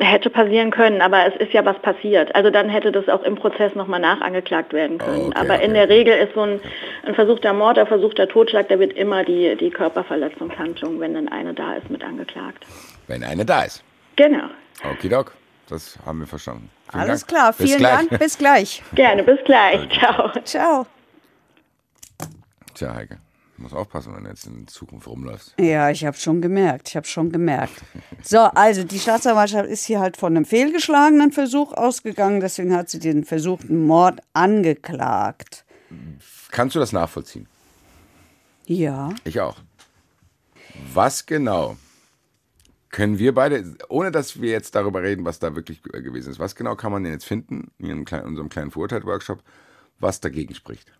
E: Hätte passieren können, aber es ist ja was passiert. Also dann hätte das auch im Prozess nochmal nachangeklagt werden können.
D: Oh, okay,
E: aber in
D: okay.
E: der Regel ist so ein, ein versuchter Mord, ein versuchter Totschlag, da wird immer die, die Körperverletzungshandlung, wenn dann eine da ist, mit angeklagt.
D: Wenn eine da ist.
E: Genau.
D: Okidok, das haben wir verstanden. Vielen
C: Alles
D: Dank.
C: klar,
D: Bis
C: vielen
D: gleich.
C: Dank, bis gleich.
E: Gerne, bis gleich. Ciao.
C: Ciao.
D: Tja, Heike, du musst aufpassen, wenn du jetzt in Zukunft rumläufst.
C: Ja, ich habe schon gemerkt, ich habe schon gemerkt. So, also die Staatsanwaltschaft ist hier halt von einem fehlgeschlagenen Versuch ausgegangen, deswegen hat sie den versuchten Mord angeklagt.
D: Kannst du das nachvollziehen?
C: Ja.
D: Ich auch. Was genau können wir beide, ohne dass wir jetzt darüber reden, was da wirklich gewesen ist, was genau kann man denn jetzt finden in unserem kleinen Verurteilt-Workshop, was dagegen spricht?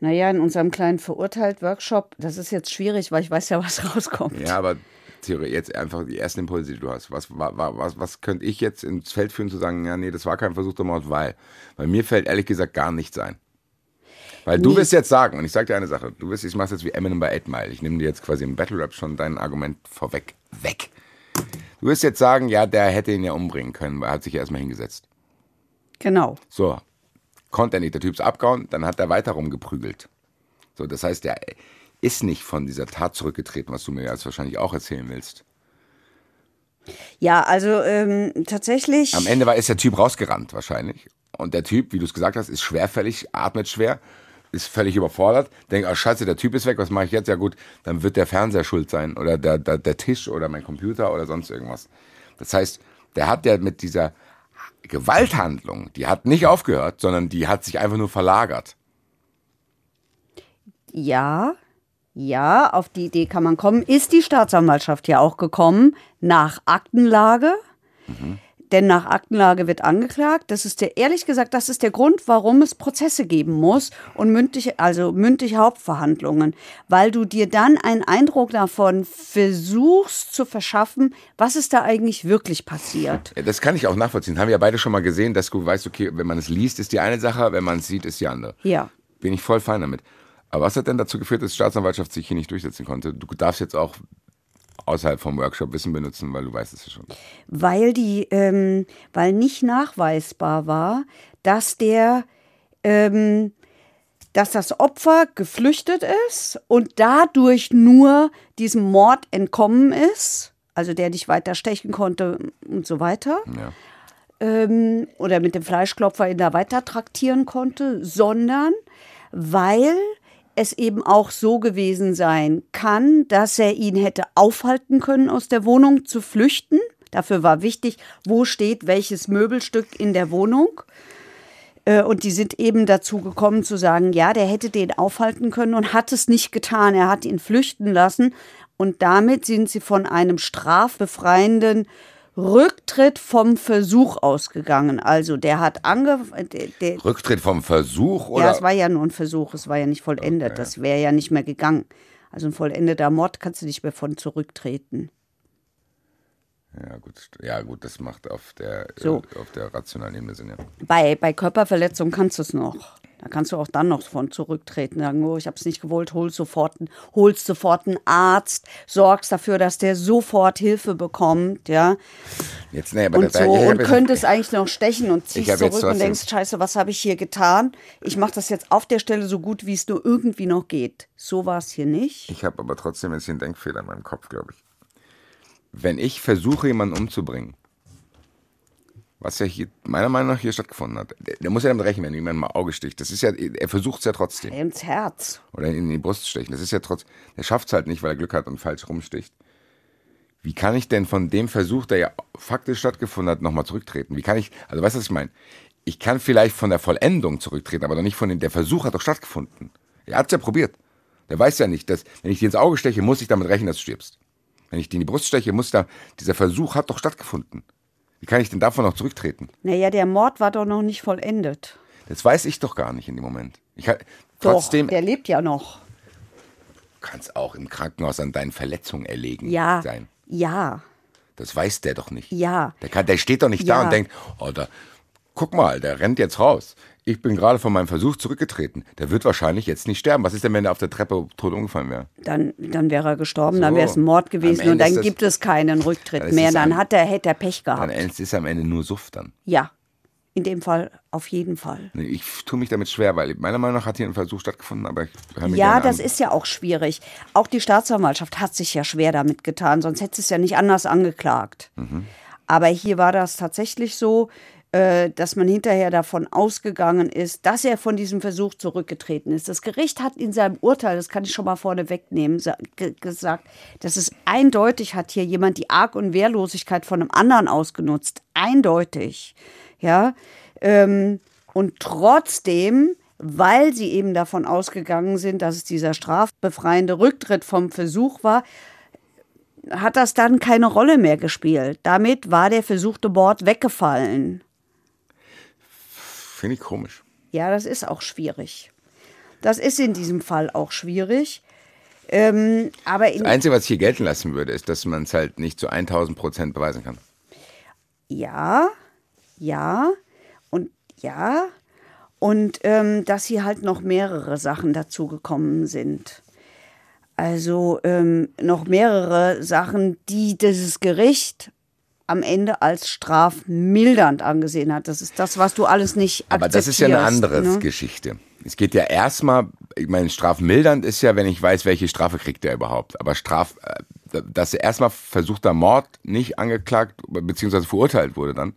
C: Naja, in unserem kleinen Verurteilt-Workshop, das ist jetzt schwierig, weil ich weiß ja, was rauskommt.
D: Ja, aber Theorie, jetzt einfach die ersten Impulse, die du hast. Was, wa- wa- was, was könnte ich jetzt ins Feld führen, zu sagen, ja, nee, das war kein versuchter Mord, weil? Weil mir fällt ehrlich gesagt gar nichts ein. Weil du
C: Nee.
D: wirst jetzt sagen, und ich sag dir eine Sache, du wirst, ich mach's jetzt wie Eminem bei 8 Mile. Ich nehme dir jetzt quasi im Battle Rap schon dein Argument vorweg. Weg. Du wirst jetzt sagen, ja, der hätte ihn ja umbringen können, weil er hat sich ja erstmal hingesetzt.
C: Genau.
D: So, konnte er nicht, der Typ ist abgehauen, dann hat er weiter rumgeprügelt. So, das heißt, er ist nicht von dieser Tat zurückgetreten, was du mir jetzt wahrscheinlich auch erzählen willst.
C: Ja, also ähm, tatsächlich.
D: Am Ende war, ist der Typ rausgerannt wahrscheinlich. Und der Typ, wie du es gesagt hast, ist schwerfällig, atmet schwer, ist völlig überfordert, denkt, oh scheiße, der Typ ist weg, was mache ich jetzt? Ja gut, dann wird der Fernseher schuld sein oder der, der, der Tisch oder mein Computer oder sonst irgendwas. Das heißt, der hat ja mit dieser Gewalthandlung, die hat nicht aufgehört, sondern die hat sich einfach nur verlagert.
C: Ja, ja, auf die Idee kann man kommen. Ist die Staatsanwaltschaft ja auch gekommen nach Aktenlage? Denn nach Aktenlage wird angeklagt. Das ist der, ehrlich gesagt, das ist der Grund, warum es Prozesse geben muss und mündliche, also mündliche Hauptverhandlungen. Weil du dir dann einen Eindruck davon versuchst zu verschaffen, was ist da eigentlich wirklich passiert.
D: Ja, das kann ich auch nachvollziehen. Haben wir ja beide schon mal gesehen, dass du weißt, okay, wenn man es liest, ist die eine Sache, wenn man es sieht, ist die andere.
C: Ja.
D: Bin ich voll fein damit. Aber was hat denn dazu geführt, dass die Staatsanwaltschaft sich hier nicht durchsetzen konnte? Du darfst jetzt auch außerhalb vom Workshop Wissen benutzen, weil du weißt es ja schon.
C: weil die, ähm, weil nicht nachweisbar war, dass der, ähm, dass das Opfer geflüchtet ist und dadurch nur diesem Mord entkommen ist, also der nicht weiter stechen konnte und so weiter,
D: Ja.
C: ähm, oder mit dem Fleischklopfer ihn da weiter traktieren konnte, sondern weil es eben auch so gewesen sein kann, dass er ihn hätte aufhalten können, aus der Wohnung zu flüchten. Dafür war wichtig, wo steht welches Möbelstück in der Wohnung. Äh, Und die sind eben dazu gekommen zu sagen, ja, der hätte den aufhalten können und hat es nicht getan. Er hat ihn flüchten lassen. Und damit sind sie von einem strafbefreienden Rücktritt vom Versuch ausgegangen. Also der hat ange... Der, der,
D: Rücktritt vom Versuch oder?
C: ja, es war ja nur ein Versuch, es war ja nicht vollendet. Das wäre ja nicht mehr gegangen. Also ein vollendeter Mord kannst du nicht mehr von zurücktreten.
D: ja, gut, ja, gut, das macht auf der,
C: So.
D: auf der rationalen Ebene Sinn, ja.
C: Bei, bei Körperverletzung kannst du es noch. Da kannst du auch dann noch von zurücktreten. Sagen, oh, ich habe es nicht gewollt, holst sofort, einen- holst sofort einen Arzt, sorgst dafür, dass der sofort Hilfe bekommt, ja.
D: Jetzt, nee, aber
C: Und so, und
D: jetzt-
C: könntest eigentlich noch stechen und
D: Ich
C: ziehst zurück und denkst, scheiße, was habe ich hier getan? Ich mache das jetzt auf der Stelle so gut, wie es nur irgendwie noch geht. So war es hier nicht.
D: Ich habe aber trotzdem hier einen Denkfehler in meinem Kopf, glaube ich. Wenn ich versuche, jemanden umzubringen, was ja hier meiner Meinung nach hier stattgefunden hat, der, der muss ja damit rechnen, wenn jemand mal Auge sticht. Das ist ja, er versucht es ja trotzdem.
C: Ins Herz.
D: Oder in die Brust stechen. Das ist ja trotz, der schafft es halt nicht, weil er Glück hat und falsch rumsticht. Wie kann ich denn von dem Versuch, der ja faktisch stattgefunden hat, nochmal zurücktreten? Wie kann ich, also weißt du, was ich meine? Ich kann vielleicht von der Vollendung zurücktreten, aber doch nicht von dem, der Versuch hat doch stattgefunden. Er hat es ja probiert. Der weiß ja nicht, dass, wenn ich dir ins Auge steche, muss ich damit rechnen, dass du stirbst. Wenn ich dir in die Brust steche, muss da, dieser Versuch hat doch stattgefunden. Wie kann ich denn davon noch zurücktreten?
C: Naja, der Mord war doch noch nicht vollendet.
D: Das weiß ich doch gar nicht in dem Moment. Ich, ha-
C: Doch,
D: trotzdem,
C: der lebt ja noch.
D: kannst auch im Krankenhaus an deinen Verletzungen erlegen
C: Ja.
D: sein.
C: Ja.
D: Das weiß der doch nicht.
C: Ja.
D: Der, kann, der steht doch nicht da
C: Ja.
D: und denkt, oh, da, guck mal, der rennt jetzt raus. Ich bin gerade von meinem Versuch zurückgetreten. Der wird wahrscheinlich jetzt nicht sterben. Was ist denn, wenn der auf der Treppe tot umgefallen wäre?
C: Dann, dann wäre er gestorben, dann
D: So.
C: wäre es ein Mord gewesen und dann
D: ist das-
C: gibt es keinen Rücktritt mehr.
D: ist
C: Dann hat er, hätte er Pech
D: Dann
C: gehabt.
D: ist es am Ende nur Suff dann.
C: Ja, in dem Fall auf jeden Fall.
D: Ich tue mich damit schwer, weil meiner Meinung nach hat hier ein Versuch stattgefunden, aber ich höre mir
C: Ja, das
D: an.
C: ist ja auch schwierig. Auch die Staatsanwaltschaft hat sich ja schwer damit getan, sonst hätte es ja nicht anders angeklagt.
D: Mhm.
C: Aber hier war das tatsächlich so, dass man hinterher davon ausgegangen ist, dass er von diesem Versuch zurückgetreten ist. Das Gericht hat in seinem Urteil, das kann ich schon mal vorne wegnehmen, sa- ge gesagt, dass es eindeutig hat hier jemand die Arg- und Wehrlosigkeit von einem anderen ausgenutzt. Eindeutig. Ja. Ähm, und trotzdem, weil sie eben davon ausgegangen sind, dass es dieser strafbefreiende Rücktritt vom Versuch war, hat das dann keine Rolle mehr gespielt. Damit war der versuchte Mord weggefallen.
D: Finde ich komisch.
C: Ja, das ist auch schwierig. Das ist in diesem Fall auch schwierig. Ähm, aber
D: Das Einzige, was ich hier gelten lassen würde, ist, dass man es halt nicht zu 1000 Prozent beweisen kann.
C: ja, ja und ja. Und ähm, dass hier halt noch mehrere Sachen dazugekommen sind. Also ähm, noch mehrere Sachen, die dieses Gericht am Ende als strafmildernd angesehen hat. Das ist das, was du alles nicht akzeptierst.
D: Aber das ist ja eine andere
C: ne?
D: Geschichte. Es geht ja erstmal, ich meine, strafmildernd ist ja, wenn ich weiß, welche Strafe kriegt der überhaupt. Aber Straf, äh, dass er erstmal versuchter Mord nicht angeklagt bzw. verurteilt wurde dann,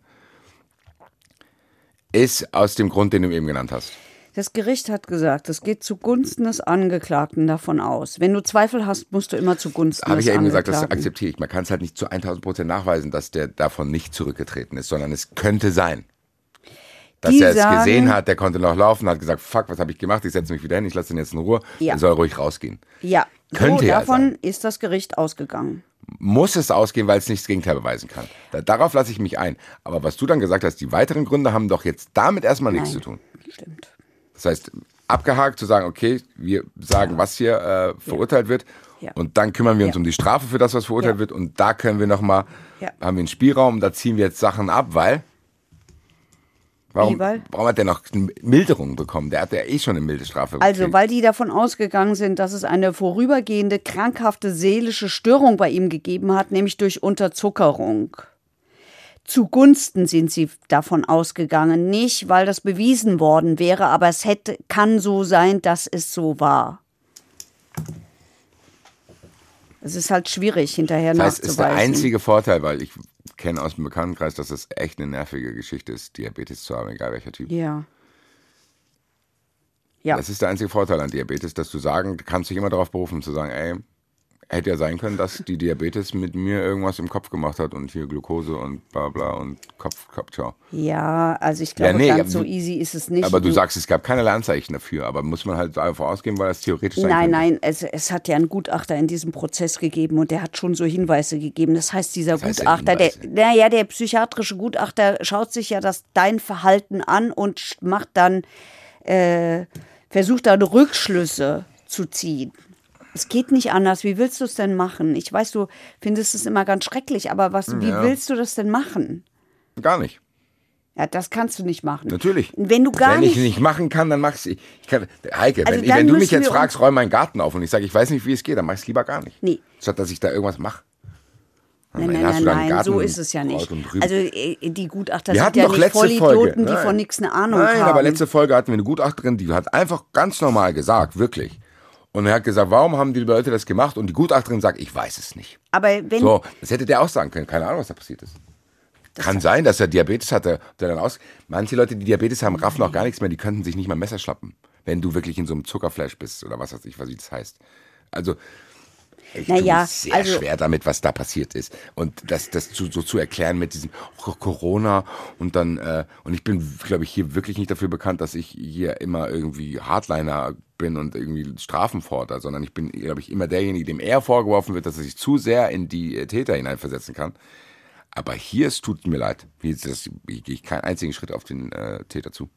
D: ist aus dem Grund, den du eben genannt hast.
C: Das Gericht hat gesagt, es geht zugunsten des Angeklagten davon aus. Wenn du Zweifel hast, musst du immer zugunsten
D: Habe
C: des
D: ich ja eben gesagt, das
C: Angeklagten.
D: akzeptiere ich. Man kann es halt nicht zu 1000 Prozent nachweisen, dass der davon nicht zurückgetreten ist, sondern es könnte sein. Dass
C: Die
D: er es
C: sagen-
D: gesehen hat, der konnte noch laufen, hat gesagt, fuck, was habe ich gemacht? Ich setze mich wieder hin, ich lasse ihn jetzt in Ruhe.
C: Ja.
D: Er soll ruhig rausgehen.
C: Ja,
D: Könnte
C: so,
D: ja
C: davon
D: sein.
C: ist das Gericht ausgegangen.
D: Muss es ausgehen, weil es nicht das Gegenteil beweisen kann. Da, darauf lasse ich mich ein. Aber was du dann gesagt hast, die weiteren Gründe haben doch jetzt damit erstmal nichts
C: Nein.
D: zu tun.
C: Stimmt.
D: Das heißt, abgehakt zu sagen, okay, wir sagen, was hier äh, verurteilt wird.
C: Ja.
D: Und dann kümmern wir uns
C: Ja.
D: um die Strafe für das, was verurteilt
C: Ja.
D: wird. Und da können wir nochmal,
C: Ja.
D: haben wir einen Spielraum, da ziehen wir jetzt Sachen ab, weil. Warum, warum hat der noch eine Milderung bekommen? Der hat ja eh schon eine milde Strafe
C: Also,
D: gekriegt.
C: weil die davon ausgegangen sind, dass es eine vorübergehende krankhafte seelische Störung bei ihm gegeben hat, nämlich durch Unterzuckerung. Zugunsten sind sie davon ausgegangen, nicht weil das bewiesen worden wäre, aber es hätte, kann so sein, dass es so war. Es ist halt schwierig, hinterher
D: Das heißt, ist der
C: nachzuweisen.
D: einzige Vorteil, weil ich kenne aus dem Bekanntenkreis, dass es echt eine nervige Geschichte ist, Diabetes zu haben, egal welcher Typ.
C: Ja. Ja.
D: Das ist der einzige Vorteil an Diabetes, dass du sagen, du kannst dich immer darauf berufen, zu sagen, ey, hätte ja sein können, dass die Diabetes mit mir irgendwas im Kopf gemacht hat und hier Glukose und bla bla und Kopf, Kopf, ciao.
C: Ja, also ich glaube,
D: nee,
C: ganz so
D: du-
C: easy ist es nicht.
D: Aber du sagst, es gab keinerlei Anzeichen dafür, aber muss man halt davon ausgehen, weil das theoretisch sein
C: Nein, nein, es, es hat ja einen Gutachter in diesem Prozem gegeben und der hat schon so Hinweise gegeben. Das heißt, dieser
D: heißt denn
C: Gutachter, der,
D: Hinweise?
C: naja, der psychiatrische Gutachter schaut sich ja das dein Verhalten an und macht dann, äh, versucht dann Rückschlüsse zu ziehen. Es geht nicht anders. Wie willst du es denn machen? Ich weiß, du findest es immer ganz schrecklich, aber was, wie
D: Ja.
C: willst du das denn machen?
D: Gar nicht.
C: Ja, das kannst du nicht machen.
D: Natürlich.
C: Wenn du gar
D: wenn
C: nicht.
D: ich nicht machen kann, dann mach's ich. ich kann, Heike,
C: Also
D: wenn, wenn du mich jetzt fragst, räum meinen Garten auf und ich sage, ich weiß nicht, wie es geht, dann mach ich es lieber gar nicht.
C: Nee.
D: Statt dass ich da irgendwas mache.
C: Nein, nein, nein, nein, so ist es ja nicht. Also äh, die Gutachter
D: Wir
C: sind ja
D: doch
C: nicht Vollidioten, die
D: Nein.
C: von nichts eine Ahnung
D: Nein,
C: haben.
D: aber letzte Folge hatten wir eine Gutachterin, die hat einfach ganz normal gesagt, wirklich. Und er hat gesagt, warum haben die Leute das gemacht? Und die Gutachterin sagt, ich weiß es nicht.
C: Aber wenn,
D: So, das hätte der auch sagen können. Keine Ahnung, was da passiert ist. Kann sein, dass er Diabetes hatte. Der dann aus Manche Leute, die Diabetes haben, raffen auch gar nichts mehr. Die könnten sich nicht mal Messer schlappen, wenn du wirklich in so einem Zuckerflash bist oder was weiß ich, was das heißt. Also ich
C: Na
D: tue
C: ja,
D: mich sehr
C: also-
D: schwer damit, was da passiert ist. Und das, das zu, so zu erklären mit diesem Corona und dann, äh, und ich bin, glaube ich, hier wirklich nicht dafür bekannt, dass ich hier immer irgendwie Hardliner bin und irgendwie Strafen fordere, sondern ich bin, glaube ich, immer derjenige, dem eher vorgeworfen wird, dass er sich zu sehr in die äh, Täter hineinversetzen kann. Aber hier, es tut mir leid. Hier, ist das, hier gehe ich keinen einzigen Schritt auf den äh, Täter zu.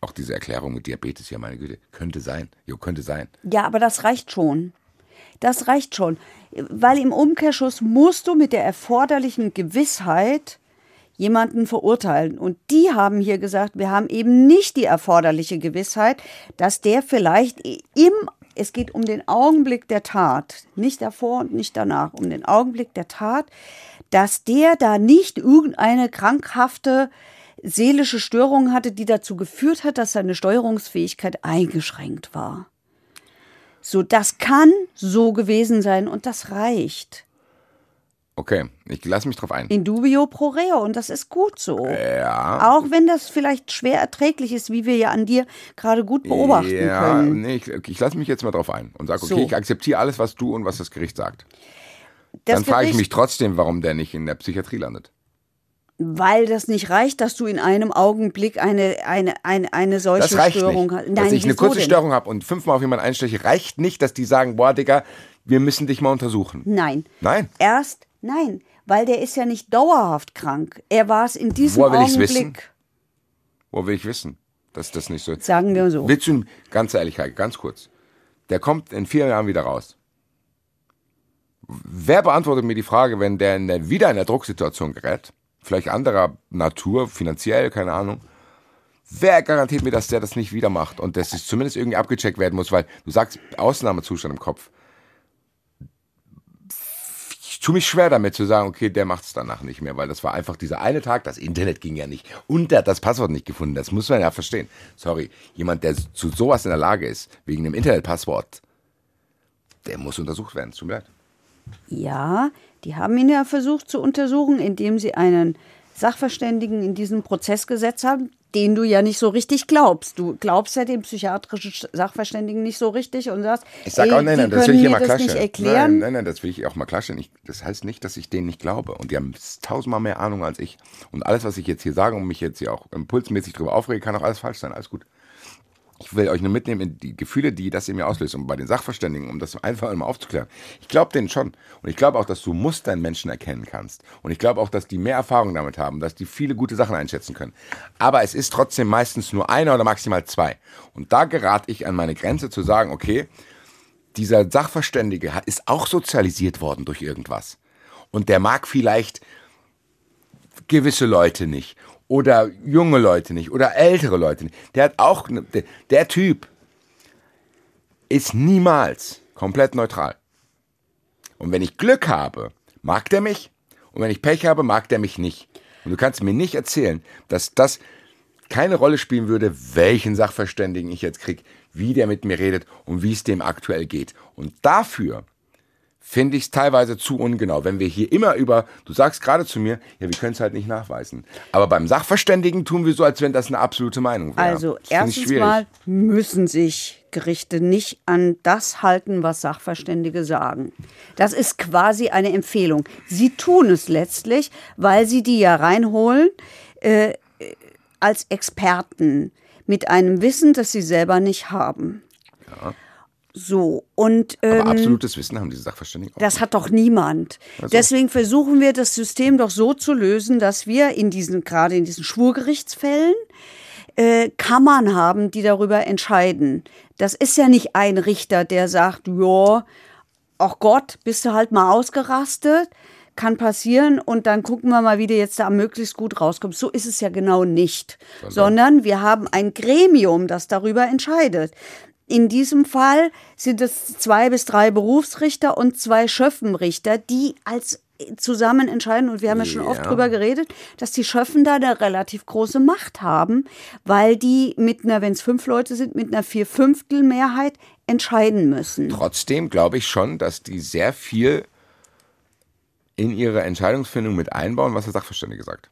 D: Auch diese Erklärung mit Diabetes, ja meine Güte, könnte sein. Jo, könnte sein.
C: ja, aber das reicht schon. Das reicht schon. Weil im Umkehrschluss musst du mit der erforderlichen Gewissheit jemanden verurteilen. Und die haben hier gesagt, wir haben eben nicht die erforderliche Gewissheit, dass der vielleicht im, es geht um den Augenblick der Tat, nicht davor und nicht danach, um den Augenblick der Tat, dass der da nicht irgendeine krankhafte seelische Störung hatte, die dazu geführt hat, dass seine Steuerungsfähigkeit eingeschränkt war. So, das kann so gewesen sein und das reicht.
D: Okay, ich lasse mich drauf ein.
C: In dubio pro reo und das ist gut so.
D: Ja.
C: Auch wenn das vielleicht schwer erträglich ist, wie wir ja an dir gerade gut beobachten
D: ja,
C: können.
D: Nee, ich, ich lasse mich jetzt mal drauf ein und sage, okay,
C: So.
D: ich akzeptiere alles, was du und was das Gericht sagt.
C: Das
D: Dann frage ich mich trotzdem, warum der nicht in der Psychiatrie landet.
C: Weil das nicht reicht, dass du in einem Augenblick eine, eine, eine, eine solche
D: Das reicht
C: Störung
D: nicht.
C: hast.
D: dass ich eine kurze? Störung habe und fünfmal auf jemanden einsteche, reicht nicht, dass die sagen, boah, Digga, wir müssen dich mal untersuchen.
C: Nein.
D: Nein.
C: Erst, nein, weil der ist ja nicht dauerhaft krank. Er war es in diesem
D: Woher will
C: Augenblick.
D: wissen? Wo will ich wissen, dass das nicht so ist?
C: Sagen wir so.
D: Willst du, ganz ehrlich, Heike, ganz kurz. Der kommt in vier Jahren wieder raus. Wer beantwortet mir die Frage, wenn der, in der wieder in der Drucksituation gerät? Vielleicht anderer Natur, finanziell, keine Ahnung. Wer garantiert mir, dass der das nicht wieder macht und dass es zumindest irgendwie abgecheckt werden muss, weil du sagst Ausnahmezustand im Kopf. Ich tue mich schwer damit zu sagen, okay, der macht es danach nicht mehr, weil das war einfach dieser eine Tag, das Internet ging ja nicht und der hat das Passwort nicht gefunden. Das muss man ja verstehen. Sorry, jemand, der zu sowas in der Lage ist, wegen dem Internetpasswort, der muss untersucht werden. Tut mir leid.
C: Ja, die haben ihn ja versucht zu untersuchen, indem sie einen Sachverständigen in diesen Prozess gesetzt haben, den du ja nicht so richtig glaubst. Du glaubst ja dem psychiatrischen Sachverständigen nicht so richtig und sagst,
D: Ich sag
C: ey,
D: auch, nein,
C: die
D: nein, das will ich hier mal
C: erklären.
D: Nein, nein, nein, das will ich auch mal klatschen. Ich, das heißt nicht, dass ich denen nicht glaube. Und die haben tausendmal mehr Ahnung als ich. Und alles, was ich jetzt hier sage und mich jetzt hier auch impulsmäßig drüber aufrege, kann auch alles falsch sein. Alles gut. Ich will euch nur mitnehmen in die Gefühle, die das in mir auslöst. Und bei den Sachverständigen, um das einfach mal aufzuklären. Ich glaube denen schon. Und ich glaube auch, dass du Muster in Menschen erkennen kannst. Und ich glaube auch, dass die mehr Erfahrung damit haben, dass die viele gute Sachen einschätzen können. Aber es ist trotzdem meistens nur einer oder maximal zwei. Und da gerate ich an meine Grenze zu sagen, okay, dieser Sachverständige ist auch sozialisiert worden durch irgendwas. Und der mag vielleicht gewisse Leute nicht oder junge Leute nicht oder ältere Leute nicht. Der hat auch, ne- der, der Typ ist niemals komplett neutral. Und wenn ich Glück habe, mag der mich. Und wenn ich Pech habe, mag der mich nicht. Und du kannst mir nicht erzählen, dass das keine Rolle spielen würde, welchen Sachverständigen ich jetzt krieg, wie der mit mir redet und wie es dem aktuell geht. Und dafür finde ich es teilweise zu ungenau, wenn wir hier immer über, du sagst gerade zu mir, ja, wir können es halt nicht nachweisen. Aber beim Sachverständigen tun wir so, als wenn das eine absolute Meinung wäre.
C: Also
D: Das
C: erstens mal müssen sich Gerichte nicht an das halten, was Sachverständige sagen. Das ist quasi eine Empfehlung. Sie tun es letztlich, weil sie die ja reinholen äh, als Experten mit einem Wissen, das sie selber nicht haben. So, und ähm,
D: Aber absolutes Wissen haben diese Sachverständigen auch.
C: das hat doch niemand. Deswegen versuchen wir das System doch so zu lösen, dass wir in diesen, gerade in diesen Schwurgerichtsfällen, äh, Kammern haben, die darüber entscheiden. Das ist ja nicht ein Richter, der sagt, ja, ach Gott, bist du halt mal ausgerastet, kann passieren und dann gucken wir mal, wie du jetzt da möglichst gut rauskommst. So ist es ja genau nicht, sondern wir haben ein Gremium, das darüber entscheidet. In diesem Fall sind es zwei bis drei Berufsrichter und zwei Schöffenrichter, die als zusammen entscheiden. Und wir haben ja schon oft
D: Ja.
C: drüber geredet, dass die Schöffen da eine relativ große Macht haben, weil die mit einer, wenn es fünf Leute sind, mit einer Vierfünftel-Mehrheit entscheiden müssen.
D: Trotzdem glaube ich schon, dass die sehr viel in ihre Entscheidungsfindung mit einbauen, was der Sachverständige sagt.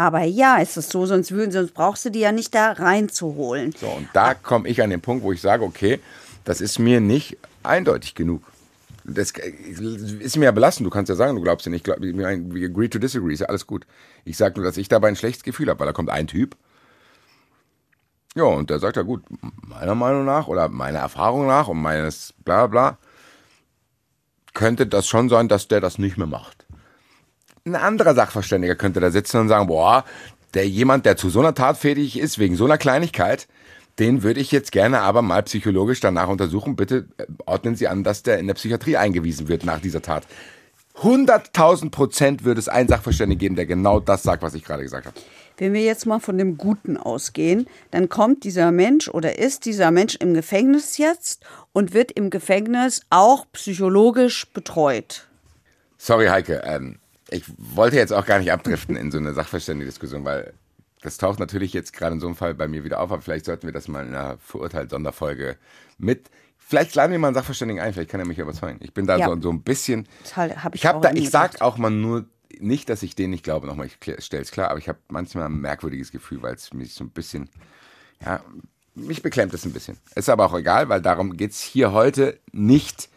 C: Aber ja, ist es so, sonst, würden, sonst brauchst du die ja nicht da reinzuholen.
D: So, und da komme ich an den Punkt, wo ich sage, okay, das ist mir nicht eindeutig genug. Das ist mir ja belastend. Du kannst ja sagen, du glaubst ja nicht. Glaub, we agree to disagree, ist ja alles gut. Ich sage nur, dass ich dabei ein schlechtes Gefühl habe, weil da kommt ein Typ. Ja, und der sagt ja gut, meiner Meinung nach oder meiner Erfahrung nach und meines bla bla, könnte das schon sein, dass der das nicht mehr macht. Ein anderer Sachverständiger könnte da sitzen und sagen, boah, der jemand, der zu so einer Tat fähig ist, wegen so einer Kleinigkeit, Den würde ich jetzt gerne aber mal psychologisch danach untersuchen. Bitte äh, ordnen Sie an, dass der in der Psychiatrie eingewiesen wird nach dieser Tat. 100.000 Prozent würde es einen Sachverständigen geben, der genau das sagt, was ich gerade gesagt habe.
C: Wenn wir jetzt mal von dem Guten ausgehen, dann kommt dieser Mensch oder ist dieser Mensch im Gefängnis jetzt und wird im Gefängnis auch psychologisch betreut.
D: Sorry, Heike. Ähm, ich wollte jetzt auch gar nicht abdriften in so eine Sachverständigen-Diskussion, weil das taucht natürlich jetzt gerade in so einem Fall bei mir wieder auf, aber vielleicht sollten wir das mal in einer Verurteilt-Sonderfolge mit. Vielleicht laden wir mal einen Sachverständigen ein, vielleicht kann er mich überzeugen. Ich bin da
C: Ja.
D: so, so ein bisschen.
C: Das hab ich
D: ich hab
C: auch
D: da, ich sag auch mal nur nicht, dass ich denen nicht glaube, nochmal, ich stelle es klar, aber ich habe manchmal ein merkwürdiges Gefühl, weil es mich so ein bisschen, ja, mich beklemmt es ein bisschen. Ist aber auch egal, weil darum geht es hier heute nicht.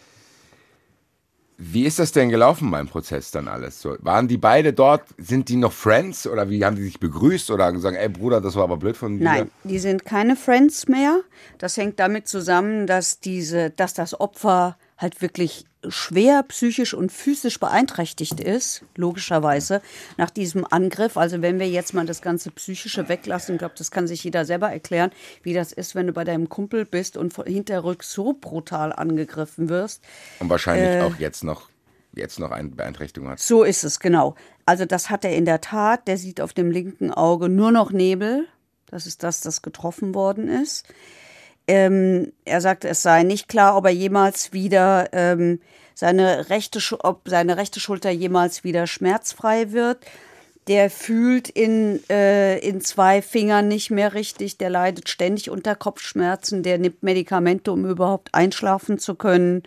D: Wie ist das denn gelaufen beim Prozess dann alles? So, waren die beide dort? Sind die noch Friends oder wie haben die sich begrüßt oder gesagt, ey Bruder, das war aber blöd von dir?
C: Nein, die sind keine Friends mehr. Das hängt damit zusammen, dass diese, dass das Opfer halt wirklich schwer psychisch und physisch beeinträchtigt ist, logischerweise, nach diesem Angriff. Also wenn wir jetzt mal das ganze Psychische weglassen, ich glaube, das kann sich jeder selber erklären, wie das ist, wenn du bei deinem Kumpel bist und hinterrück so brutal angegriffen wirst.
D: Und wahrscheinlich
C: Äh.
D: auch jetzt noch, jetzt noch eine Beeinträchtigung hat.
C: So ist es, genau. Also das hat er in der Tat. Der sieht auf dem linken Auge nur noch Nebel. Das ist das, das getroffen worden ist. Ähm, er sagt, es sei nicht klar, ob er jemals wieder ähm, seine rechte, ob seine rechte Schulter jemals wieder schmerzfrei wird. Der fühlt in, äh, in zwei Fingern nicht mehr richtig. Der leidet ständig unter Kopfschmerzen. Der nimmt Medikamente, um überhaupt einschlafen zu können.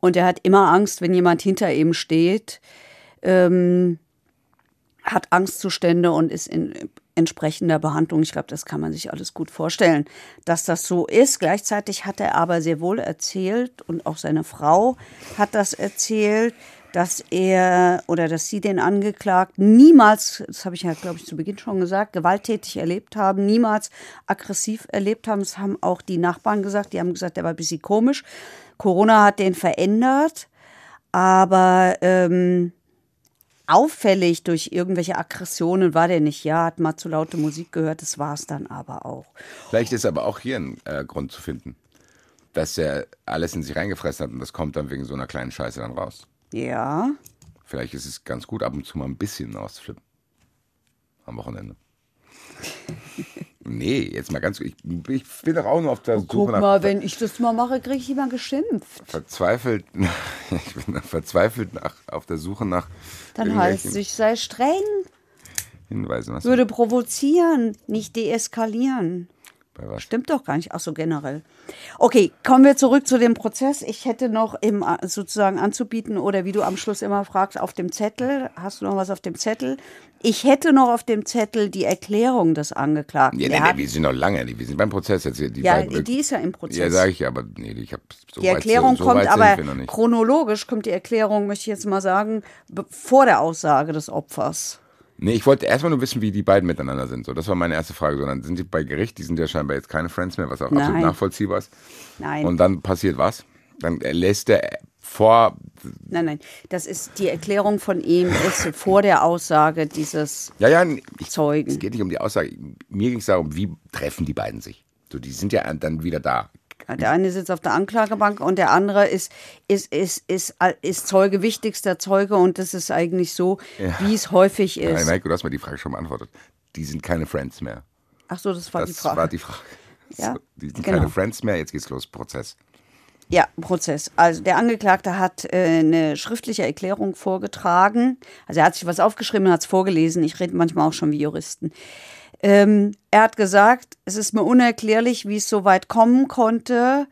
C: Und er hat immer Angst, wenn jemand hinter ihm steht hat Angstzustände und ist in entsprechender Behandlung. Ich glaube, das kann man sich alles gut vorstellen, dass das so ist. Gleichzeitig hat er aber sehr wohl erzählt und auch seine Frau hat das erzählt, dass er oder dass sie den Angeklagten niemals, das habe ich ja, glaube ich, zu Beginn schon gesagt, gewalttätig erlebt haben, niemals aggressiv erlebt haben. Das haben auch die Nachbarn gesagt. Die haben gesagt, der war ein bisschen komisch. Corona hat den verändert, aber ähm, auffällig durch irgendwelche Aggressionen war der nicht. Ja, hat mal zu laute Musik gehört, das war es dann aber auch.
D: Vielleicht ist aber auch hier ein äh, Grund zu finden, dass er alles in sich reingefressen hat und das kommt dann wegen so einer kleinen Scheiße dann raus.
C: Ja,
D: Vielleicht ist es ganz gut, ab und zu mal ein bisschen auszuflippen. Am Wochenende. (laughs) nee, jetzt mal ganz ich, ich bin doch auch nur auf der Suche
C: guck
D: nach
C: mal, wenn ich das mal mache, kriege ich immer geschimpft.
D: verzweifelt, (laughs) ich bin verzweifelt nach, auf der Suche nach
C: Dann heißt es, ich sei streng,
D: Hinweisen. Was
C: würde provozieren, nicht deeskalieren. Stimmt doch gar nicht. Ach so, generell. Okay, kommen wir zurück zu dem Prozess. Ich hätte noch im, äh, sozusagen anzubieten oder wie du am Schluss immer fragst, auf dem Zettel. Hast du noch was auf dem Zettel? Ich hätte noch auf dem Zettel die Erklärung des Angeklagten.
D: Ja, nee, nee, wir sind noch lange, wir sind beim Prozess jetzt. Die
C: ja
D: beiden-
C: die ist ja im Prozess.
D: Ja, sage ich ja, aber nee, ich habe so
C: die Erklärung
D: so, so
C: kommt aber chronologisch kommt die Erklärung, möchte ich jetzt mal sagen, vor der Aussage des Opfers.
D: Nee, ich wollte erstmal nur wissen, wie die beiden miteinander sind. So, das war meine erste Frage. So, dann sind die bei Gericht, die sind ja scheinbar jetzt keine Friends mehr, was auch absolut
C: Nein.
D: nachvollziehbar ist.
C: Nein.
D: Und dann passiert was? Dann lässt er vor.
C: Nein, nein, das ist die Erklärung von ihm ist vor der Aussage dieses
D: Ja, ja, ich,
C: Zeugen.
D: es geht nicht um die Aussage. Mir ging es darum, wie treffen die beiden sich? So, die sind ja dann wieder da.
C: Der eine sitzt auf der Anklagebank und der andere ist, ist, ist, ist, ist Zeuge, wichtigster Zeuge und das ist eigentlich so, wie es häufig
D: Nein,
C: ist.
D: Heiko, du hast mir die Frage schon beantwortet. Die sind keine Friends mehr.
C: Ach so, das war
D: Das
C: die Frage.
D: war die Frage. (laughs)
C: Ja,
D: So, die sind
C: genau.
D: keine Friends mehr, jetzt geht's los, Prozess.
C: Ja, Prozess. Also der Angeklagte hat äh, eine schriftliche Erklärung vorgetragen. Also er hat sich was aufgeschrieben und hat es vorgelesen. Ich rede manchmal auch schon wie Juristen. Ähm, er hat gesagt, es ist mir unerklärlich, wie es so weit kommen konnte.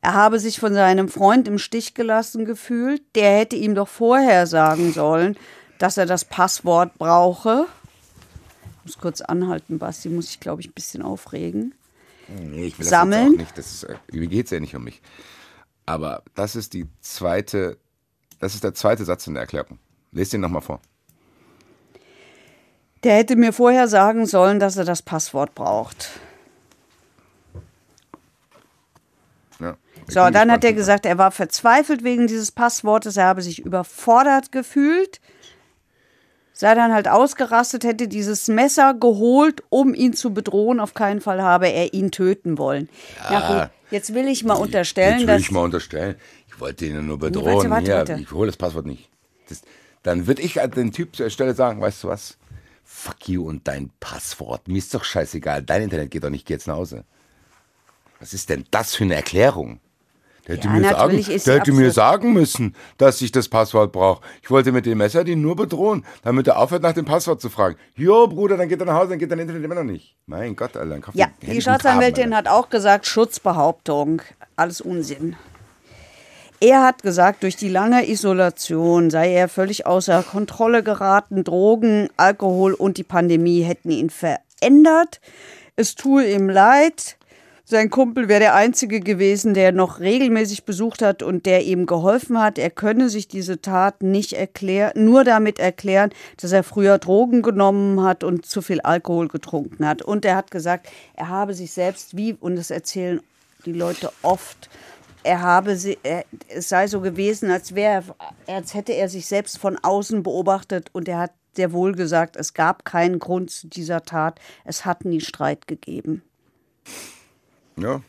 C: Er habe sich von seinem Freund im Stich gelassen gefühlt. Der hätte ihm doch vorher sagen sollen, dass er das Passwort brauche. Ich muss kurz anhalten, Basti, muss ich, glaube ich, ein bisschen aufregen.
D: Nee, ich will
C: Sammeln?
D: das jetzt auch nicht. Das ist, äh, mir geht es ja nicht um mich. Aber das ist die zweite, das ist der zweite Satz in der Erklärung. Lest den nochmal vor.
C: Der hätte mir vorher sagen sollen, dass er das Passwort braucht.
D: Ja,
C: So, dann hat er gesagt, er war verzweifelt wegen dieses Passwortes, er habe sich überfordert gefühlt. sei dann halt ausgerastet, hätte dieses Messer geholt, um ihn zu bedrohen. Auf keinen Fall habe er ihn töten wollen. Ja, Na gut, jetzt will ich mal unterstellen,
D: Jetzt will
C: dass.
D: ich mal unterstellen. Ich wollte ihn nur
C: warte,
D: bedrohen.
C: warte,
D: Hier,
C: warte.
D: ich hole das Passwort nicht. Das, dann würde ich an den Typ zur Stelle sagen, weißt du was? Fuck you und dein Passwort. Mir ist doch scheißegal. Dein Internet geht doch nicht, geh jetzt nach Hause. Was ist denn das für eine Erklärung? Der hätte,
C: Ja,
D: mir, sagen, der hätte mir sagen müssen, dass ich das Passwort brauche. Ich wollte mit dem Messer den nur bedrohen, damit er aufhört, nach dem Passwort zu fragen. Jo, Bruder, dann geht er nach Hause, dann geht dein Internet immer noch nicht. Mein Gott, Alter, dann
C: Ja, die Staatsanwältin
D: haben,
C: hat auch gesagt, Schutzbehauptung. Alles Unsinn. Er hat gesagt, durch die lange Isolation sei er völlig außer Kontrolle geraten. Drogen, Alkohol und die Pandemie hätten ihn verändert. Es tue ihm leid. Sein Kumpel wäre der Einzige gewesen, der noch regelmäßig besucht hat und der ihm geholfen hat. Er könne sich diese Tat nicht erklären, nur damit erklären, dass er früher Drogen genommen hat und zu viel Alkohol getrunken hat. Und er hat gesagt, er habe sich selbst, wie, und das erzählen die Leute oft, er habe sie, er, es sei so gewesen, als wäre, er- als hätte er sich selbst von außen beobachtet und er hat sehr wohl gesagt, es gab keinen Grund zu dieser Tat, es hat nie Streit gegeben.
D: Ja,